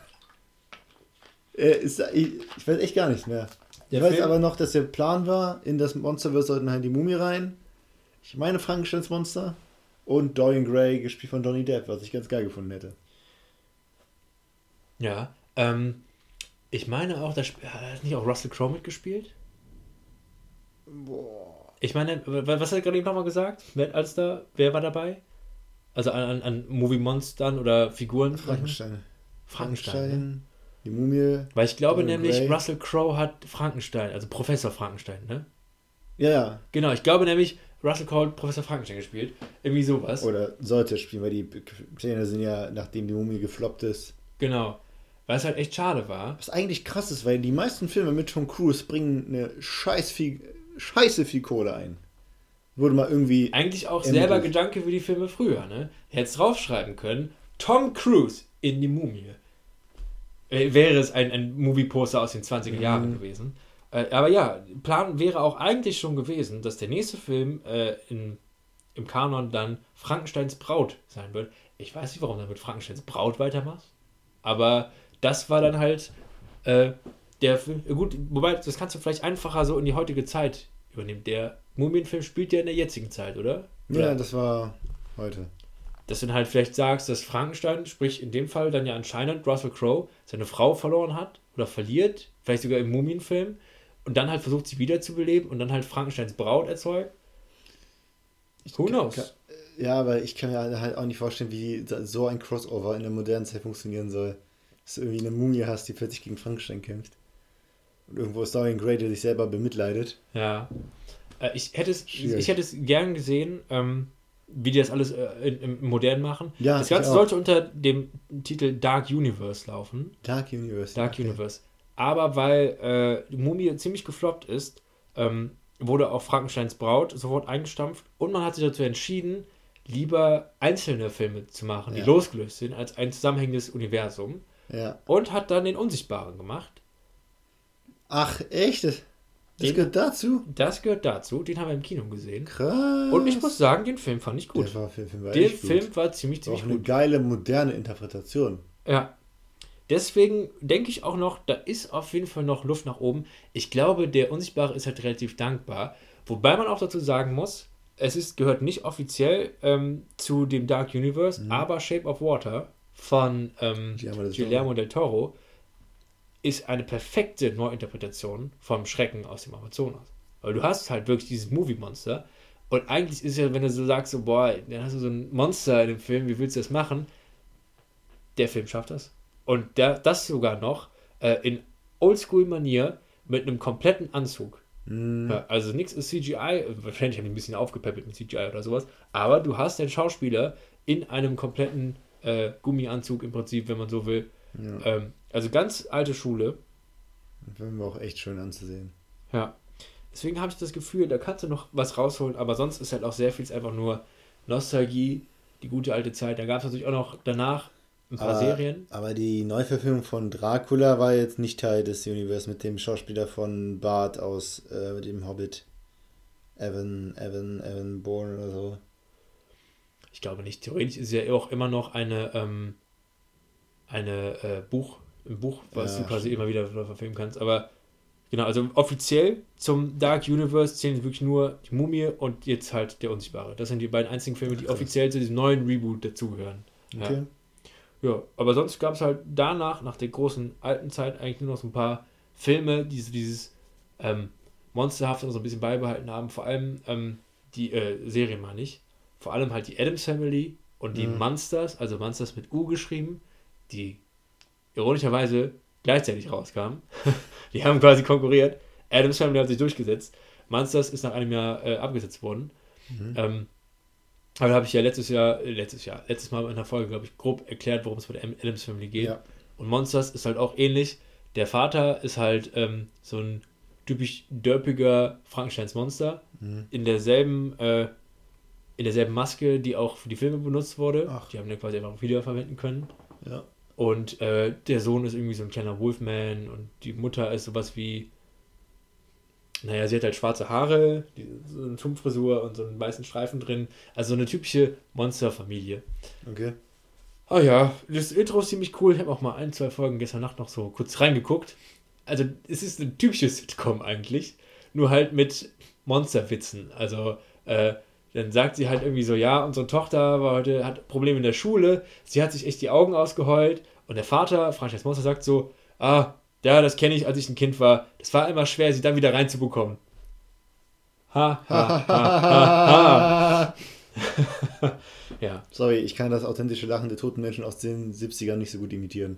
Äh, ist, ich, ich weiß echt gar nichts mehr. Ich Der weiß Film- aber noch, dass der Plan war, in das Monsterverse sollten halt die Mumie rein. Ich meine Frankensteins Monster. Und Dorian Gray, gespielt von Johnny Depp, was ich ganz geil gefunden hätte. Ja, ähm, ich meine auch, da sp- hat nicht auch Russell Crowe mitgespielt? Boah. Ich meine, was hat er gerade eben nochmal gesagt? Wer, als da, wer war dabei? Also an, an, an Movie-Monstern oder Figuren? Frankenstein. Frankenstein. ne? Die Mumie. Weil ich glaube nämlich, Gray. Russell Crowe hat Frankenstein, also Professor Frankenstein, ne? Ja, ja. Genau, ich glaube nämlich, Russell Crowe hat Professor Frankenstein gespielt. Irgendwie sowas. Oder sollte spielen, weil die Pläne sind ja, nachdem die Mumie gefloppt ist. Genau. Weil es halt echt schade war. Was eigentlich krass ist, weil die meisten Filme mit Tom Cruise bringen eine scheiß viel, scheiße viel Kohle ein. Wurde mal irgendwie. Eigentlich auch selber Ruf. Gedanke für die Filme früher, ne? Hätte es draufschreiben können, Tom Cruise in die Mumie. Äh, wäre es ein, ein Movie-Poster aus den 20er Mhm. Jahren gewesen. Äh, aber ja, Plan wäre auch eigentlich schon gewesen, dass der nächste Film äh, in, im Kanon dann Frankensteins Braut sein wird. Ich weiß nicht, warum du mit Frankensteins Braut weitermachst, aber das war dann halt äh, der Film. Gut, wobei, das kannst du vielleicht einfacher so in die heutige Zeit übernehmen. Der Mumienfilm spielt ja in der jetzigen Zeit, oder? Ja, oder? das war heute. Dass du dann halt vielleicht sagst, dass Frankenstein, sprich in dem Fall dann ja anscheinend Russell Crowe, seine Frau verloren hat oder verliert, vielleicht sogar im Mumienfilm, und dann halt versucht, sie wiederzubeleben und dann halt Frankensteins Braut erzeugt. Who knows? Kann, ja, aber ich kann mir halt auch nicht vorstellen, wie so ein Crossover in der modernen Zeit funktionieren soll. Dass du irgendwie eine Mumie hast, die plötzlich gegen Frankenstein kämpft. Und irgendwo ist Dorian Gray, der sich selber bemitleidet. Ja. Äh, ich, hätte es, ich hätte es gern gesehen, ähm, wie die das alles äh, im Modernen machen. Ja, das Ganze sollte unter dem Titel Dark Universe laufen. Dark Universe. Dark okay. Universe. Aber weil äh, Mumie ziemlich gefloppt ist, ähm, wurde auch Frankensteins Braut sofort eingestampft und man hat sich dazu entschieden, lieber einzelne Filme zu machen, die ja. losgelöst sind, als ein zusammenhängendes Universum. Ja. Und hat dann den Unsichtbaren gemacht. Ach, echt? Das den, gehört dazu? Das gehört dazu. Den haben wir im Kino gesehen. Krass. Und ich muss sagen, den Film fand ich gut. Der war, Film war der Film gut. war ziemlich, ziemlich auch gut. Eine geile, moderne Interpretation. Ja. Deswegen denke ich auch noch, da ist auf jeden Fall noch Luft nach oben. Ich glaube, der Unsichtbare ist halt relativ dankbar. Wobei man auch dazu sagen muss, es ist, gehört nicht offiziell ähm, zu dem Dark Universe, mhm. aber Shape of Water von ähm, Guillermo del Toro ist eine perfekte Neuinterpretation vom Schrecken aus dem Amazonas. Weil du hast halt wirklich dieses Movie-Monster und eigentlich ist ja, wenn du so sagst, so, boah, dann hast du so ein Monster in dem Film, wie willst du das machen? Der Film schafft das. Und der, das sogar noch äh, in Oldschool-Manier mit einem kompletten Anzug. Mm. Ja, also nichts ist CGI, wahrscheinlich haben die ein bisschen aufgepäppelt mit CGI oder sowas, aber du hast den Schauspieler in einem kompletten äh, Gummianzug im Prinzip, wenn man so will. Ja. Ähm, also ganz alte Schule. Film war auch echt schön anzusehen. Ja. Deswegen habe ich das Gefühl, da kannst du noch was rausholen, aber sonst ist halt auch sehr viel einfach nur Nostalgie, die gute alte Zeit. Da gab es natürlich auch noch danach ein paar aber, Serien. Aber die Neuverfilmung von Dracula war jetzt nicht Teil des Universums mit dem Schauspieler von Bart aus äh, dem Hobbit. Evan, Evan, Evan Bourne oder so. Ich glaube nicht. Theoretisch ist ja auch immer noch eine, ähm, eine äh, Buch, ein Buch, was ja, du quasi immer wieder verfilmen kannst. Aber genau, also offiziell zum Dark Universe zählen wirklich nur die Mumie und jetzt halt der Unsichtbare. Das sind die beiden einzigen Filme, die offiziell zu diesem neuen Reboot dazugehören. Okay. Ja. Ja, aber sonst gab es halt danach, nach der großen alten Zeit, eigentlich nur noch so ein paar Filme, die so dieses ähm, Monsterhafte so ein bisschen beibehalten haben. Vor allem ähm, die äh, Serie meine ich. Vor allem halt die Adams Family und die mhm. Monsters, also Monsters mit U geschrieben, die ironischerweise gleichzeitig rauskamen. die haben quasi konkurriert. Adams Family hat sich durchgesetzt. Monsters ist nach einem Jahr äh, abgesetzt worden. Mhm. Ähm, aber da habe ich ja letztes Jahr, äh, letztes Jahr, letztes Mal in der Folge, glaube ich, grob erklärt, worum es bei der Adams Family geht. Ja. Und Monsters ist halt auch ähnlich. Der Vater ist halt ähm, so ein typisch dörpiger Frankensteins Monster. Mhm. In derselben, äh, in derselben Maske, die auch für die Filme benutzt wurde. Ach. Die haben wir quasi einfach wiederverwenden können. Ja. Und äh, der Sohn ist irgendwie so ein kleiner Wolfman und die Mutter ist sowas wie naja, sie hat halt schwarze Haare, die, so eine Tumpfrisur und so einen weißen Streifen drin. Also so eine typische Monsterfamilie. Okay. Ah ja, das Intro ist ziemlich cool. Ich habe auch mal ein, zwei Folgen gestern Nacht noch so kurz reingeguckt. Also es ist ein typisches Sitcom eigentlich, nur halt mit Monsterwitzen. Also äh, dann sagt sie halt irgendwie so, ja, unsere Tochter war heute, hat Probleme in der Schule, sie hat sich echt die Augen ausgeheult und der Vater, Franchise Monster, sagt so, ah, ja, das kenne ich, als ich ein Kind war. Das war immer schwer, sie dann wieder reinzubekommen. Ha, ha, ha, ha, ha. ja. Sorry, ich kann das authentische Lachen der toten Menschen aus den 70ern nicht so gut imitieren.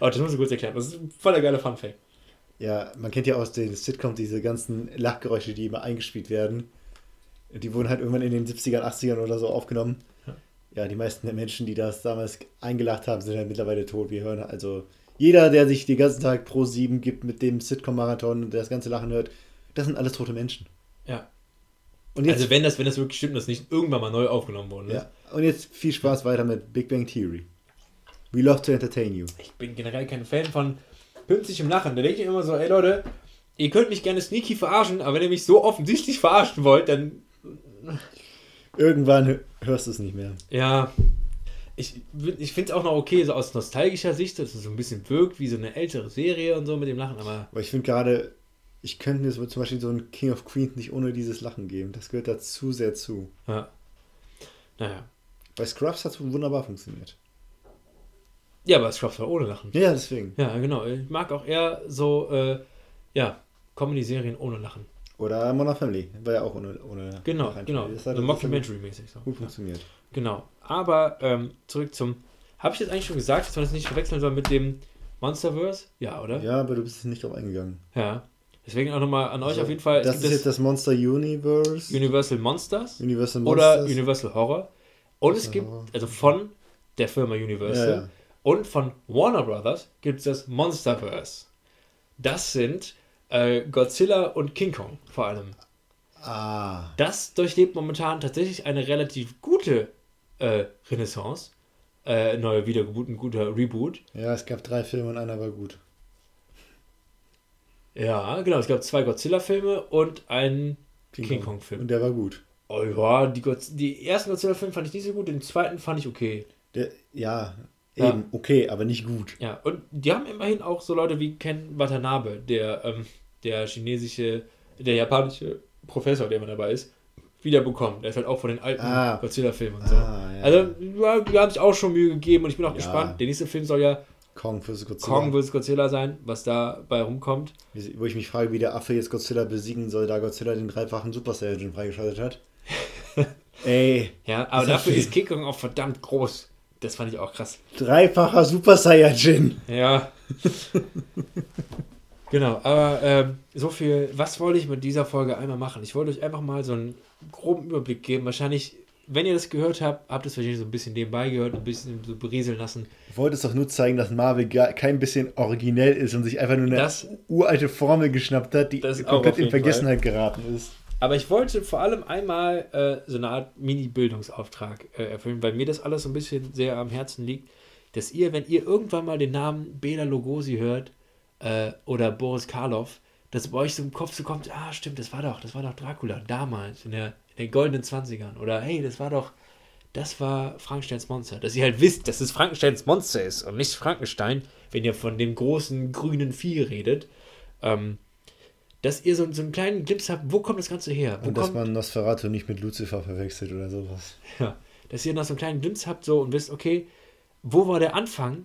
Oh, das muss ich kurz erklären. Das ist ein voller geiler Funfact. Ja, man kennt ja aus den Sitcoms diese ganzen Lachgeräusche, die immer eingespielt werden. Die wurden halt irgendwann in den 70ern, 80ern oder so aufgenommen. Ja, ja die meisten der Menschen, die das damals eingelacht haben, sind halt mittlerweile tot. Wir hören also jeder, der sich den ganzen Tag pro 7 gibt mit dem Sitcom-Marathon und das ganze Lachen hört, das sind alles tote Menschen. Ja. Und jetzt, also wenn das, wenn das wirklich stimmt, dass nicht irgendwann mal neu aufgenommen worden ist. Ja. Und jetzt viel Spaß weiter mit Big Bang Theory. We love to entertain you. Ich bin generell kein Fan von pünktlichem Lachen. Da denke ich immer so, ey Leute, ihr könnt mich gerne sneaky verarschen, aber wenn ihr mich so offensichtlich verarschen wollt, dann Irgendwann hörst du es nicht mehr. Ja, ich, ich finde es auch noch okay, so aus nostalgischer Sicht, dass es so ein bisschen wirkt wie so eine ältere Serie und so mit dem Lachen, aber. Aber ich finde gerade, ich könnte mir so zum Beispiel so ein King of Queens nicht ohne dieses Lachen geben. Das gehört da zu sehr zu. Ja. Naja. Bei Scrubs hat es wunderbar funktioniert. Ja, aber Scrubs war ohne Lachen. Ja, deswegen. Ja, genau. Ich mag auch eher so, äh, ja, Comedy-Serien ohne Lachen. Oder Modern Family, war ja auch ohne, ohne Genau, genau. Das hat So Mockumentary-mäßig so. gut funktioniert. Genau. Aber ähm, zurück zum. Habe ich jetzt eigentlich schon gesagt, dass man das nicht verwechseln soll mit dem Monsterverse? Ja, oder? Ja, aber du bist nicht drauf eingegangen. Ja. Deswegen auch nochmal an euch Also, auf jeden Fall. Das ist jetzt das Monster Universe. Universal Monsters Universal oder Monsters. Universal Horror. Und es gibt, also von der Firma Universal Ja, ja. und von Warner Brothers gibt es das Monsterverse. Das sind äh, Godzilla und King Kong vor allem. Ah. Das durchlebt momentan tatsächlich eine relativ gute äh, Renaissance. Äh, neue Wiedergeburt, ein guter Reboot. Ja, es gab drei Filme und einer war gut. Ja, genau. Es gab zwei Godzilla-Filme und einen King Kong-Film. Und der war gut. Oh ja, die, Godz die ersten Godzilla-Filme fand ich nicht so gut, den zweiten fand ich okay. Der, ja, Ja. eben, okay, aber nicht gut. Ja, und die haben immerhin auch so Leute wie Ken Watanabe, der, ähm, der chinesische, der japanische Professor, der immer dabei ist, wiederbekommen. Der ist halt auch von den alten Ah. Godzilla-Filmen und so. Ah, ja. Also, ja, die haben sich auch schon Mühe gegeben und ich bin auch Ja. gespannt. Der nächste Film soll ja Kong vs. Godzilla. Kong vs. Godzilla sein, was dabei rumkommt. Wo ich mich frage, wie der Affe jetzt Godzilla besiegen soll, da Godzilla den dreifachen Super Saiyan freigeschaltet hat. Ey, Ja, aber ja dafür ist King Kong auch verdammt groß. Das fand ich auch krass. dreifacher Super Saiyajin. Ja. genau, aber ähm, so viel. Was wollte ich mit dieser Folge einmal machen? Ich wollte euch einfach mal so einen groben Überblick geben. Wahrscheinlich, wenn ihr das gehört habt, habt ihr es wahrscheinlich so ein bisschen nebenbei gehört, ein bisschen so berieseln lassen. Ich wollte es doch nur zeigen, dass Marvel gar kein bisschen originell ist und sich einfach nur eine Das- uralte Formel geschnappt hat, die komplett in Vergessenheit geraten ist. Aber ich wollte vor allem einmal äh, so eine Art Mini-Bildungsauftrag äh, erfüllen, weil mir das alles so ein bisschen sehr am Herzen liegt, dass ihr, wenn ihr irgendwann mal den Namen Bela Lugosi hört äh, oder Boris Karloff, dass bei euch so im Kopf so kommt, ah stimmt, das war doch, das war doch Dracula damals in, der, in den goldenen 20ern. Oder hey, das war doch, das war Frankensteins Monster. Dass ihr halt wisst, dass es Frankensteins Monster ist und nicht Frankenstein, wenn ihr von dem großen grünen Vieh redet. Ähm, dass ihr so, so einen kleinen Glimpse habt, wo kommt das Ganze her? Wo Und dass kommt, man Nosferatu nicht mit Lucifer verwechselt oder sowas. ja, dass ihr noch so einen kleinen Glimpse habt so und wisst, okay, wo war der Anfang?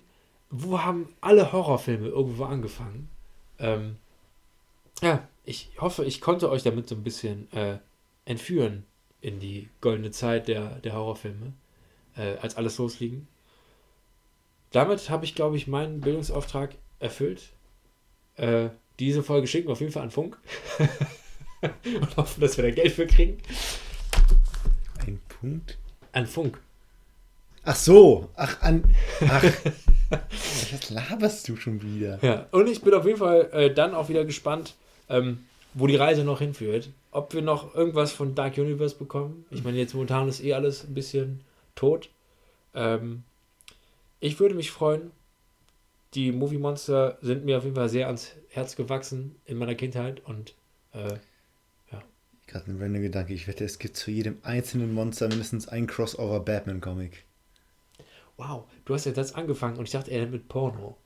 Wo haben alle Horrorfilme irgendwo angefangen? Ähm, ja, ich hoffe, ich konnte euch damit so ein bisschen äh, entführen in die goldene Zeit der, der Horrorfilme, äh, als alles losliegen. Damit habe ich, glaube ich, meinen Bildungsauftrag erfüllt. Äh, diese Folge schicken wir auf jeden Fall an Funk. und hoffen, dass wir da Geld für kriegen. Ein Punkt? An Funk. Ach so, ach, an. Ach. Was laberst du schon wieder? Ja, und ich bin auf jeden Fall äh, dann auch wieder gespannt, ähm, wo die Reise noch hinführt. Ob wir noch irgendwas von Dark Universe bekommen. Ich meine, jetzt momentan ist eh alles ein bisschen tot. Ähm, ich würde mich freuen. Die Movie Monster sind mir auf jeden Fall sehr ans Herz gewachsen in meiner Kindheit und äh, Gerade ein random Gedanke. Ich wette, es gibt zu jedem einzelnen Monster mindestens ein Crossover Batman-Comic. wow, du hast jetzt das angefangen und ich dachte, er mit Porno.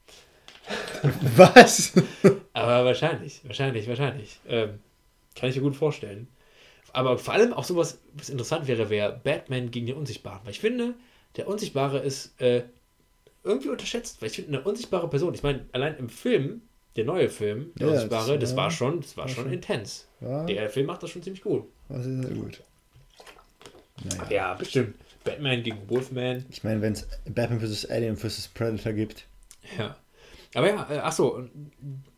Was? Aber wahrscheinlich, wahrscheinlich, wahrscheinlich. Ähm, kann ich mir gut vorstellen. Aber vor allem auch sowas, was interessant wäre, wäre Batman gegen den Unsichtbaren. Weil ich finde, der Unsichtbare ist äh, irgendwie unterschätzt. Weil ich finde, eine unsichtbare Person, ich meine, allein im Film, der neue Film, der Ja, Unsichtbare, das, das war schon, das war war schon schon- intens. Ja, Der Film macht das schon ziemlich gut. das ist sehr gut. Naja. Ja, bestimmt. Batman gegen Wolfman. Ich meine, wenn es Batman vs. Alien vs. Predator gibt. Ja. Aber ja, äh, achso,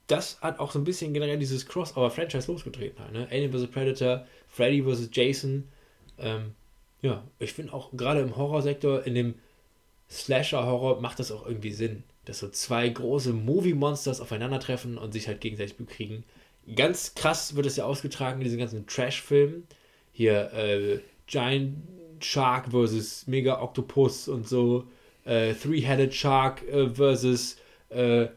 das hat auch so ein bisschen generell dieses Crossover-Franchise losgetreten. Halt, ne? Alien vs. Predator, Freddy vs. Jason. Ähm, ja, ich finde auch gerade im Horrorsektor, in dem Slasher-Horror macht das auch irgendwie Sinn, dass so zwei große Movie-Monsters aufeinandertreffen und sich halt gegenseitig bekriegen. Ganz krass wird es ja ausgetragen in diesen ganzen Trash-Filmen. Hier äh, Giant Shark versus Mega Octopus und so. Äh, Three-Headed Shark äh, versus äh,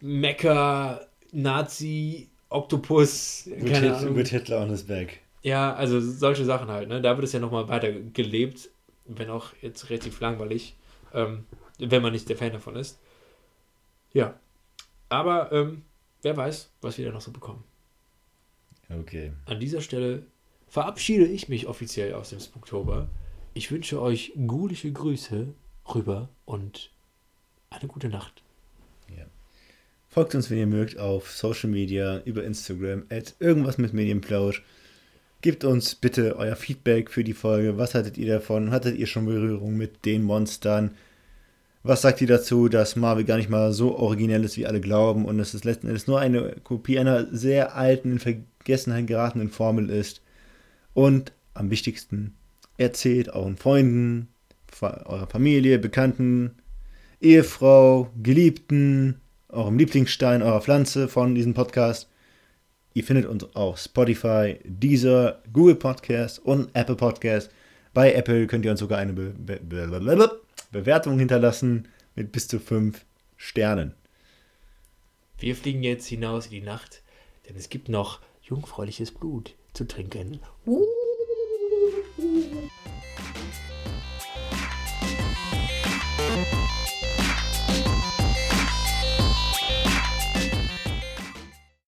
Mecha Nazi Octopus. With Hitler on his back. Ja, also solche Sachen halt, ne? Da wird es ja nochmal weiter gelebt, wenn auch jetzt relativ langweilig, ähm, wenn man nicht der Fan davon ist. Ja. Aber ähm, wer weiß, was wir da noch so bekommen. Okay. An dieser Stelle verabschiede ich mich offiziell aus dem Spooktober. Ich wünsche euch gutige Grüße rüber und eine gute Nacht. Folgt uns, wenn ihr mögt, auf Social Media, über Instagram, at irgendwas mit Medienplausch. Gebt uns bitte euer Feedback für die Folge. Was hattet ihr davon? Hattet ihr schon Berührung mit den Monstern? Was sagt ihr dazu, dass Marvel gar nicht mal so originell ist, wie alle glauben und dass es letzten Endes nur eine Kopie einer sehr alten, in Vergessenheit geratenen Formel ist? Und am wichtigsten, erzählt euren Freunden, eurer Familie, Bekannten, Ehefrau, Geliebten, eurem Lieblingsstein, eurer Pflanze von diesem Podcast. Ihr findet uns auf Spotify, Deezer, Google Podcast und Apple Podcast. Bei Apple könnt ihr uns sogar eine Be Be Be Bewertung hinterlassen mit bis zu fünf Sternen. Wir fliegen jetzt hinaus in die Nacht, denn es gibt noch jungfräuliches Blut zu trinken. Uh.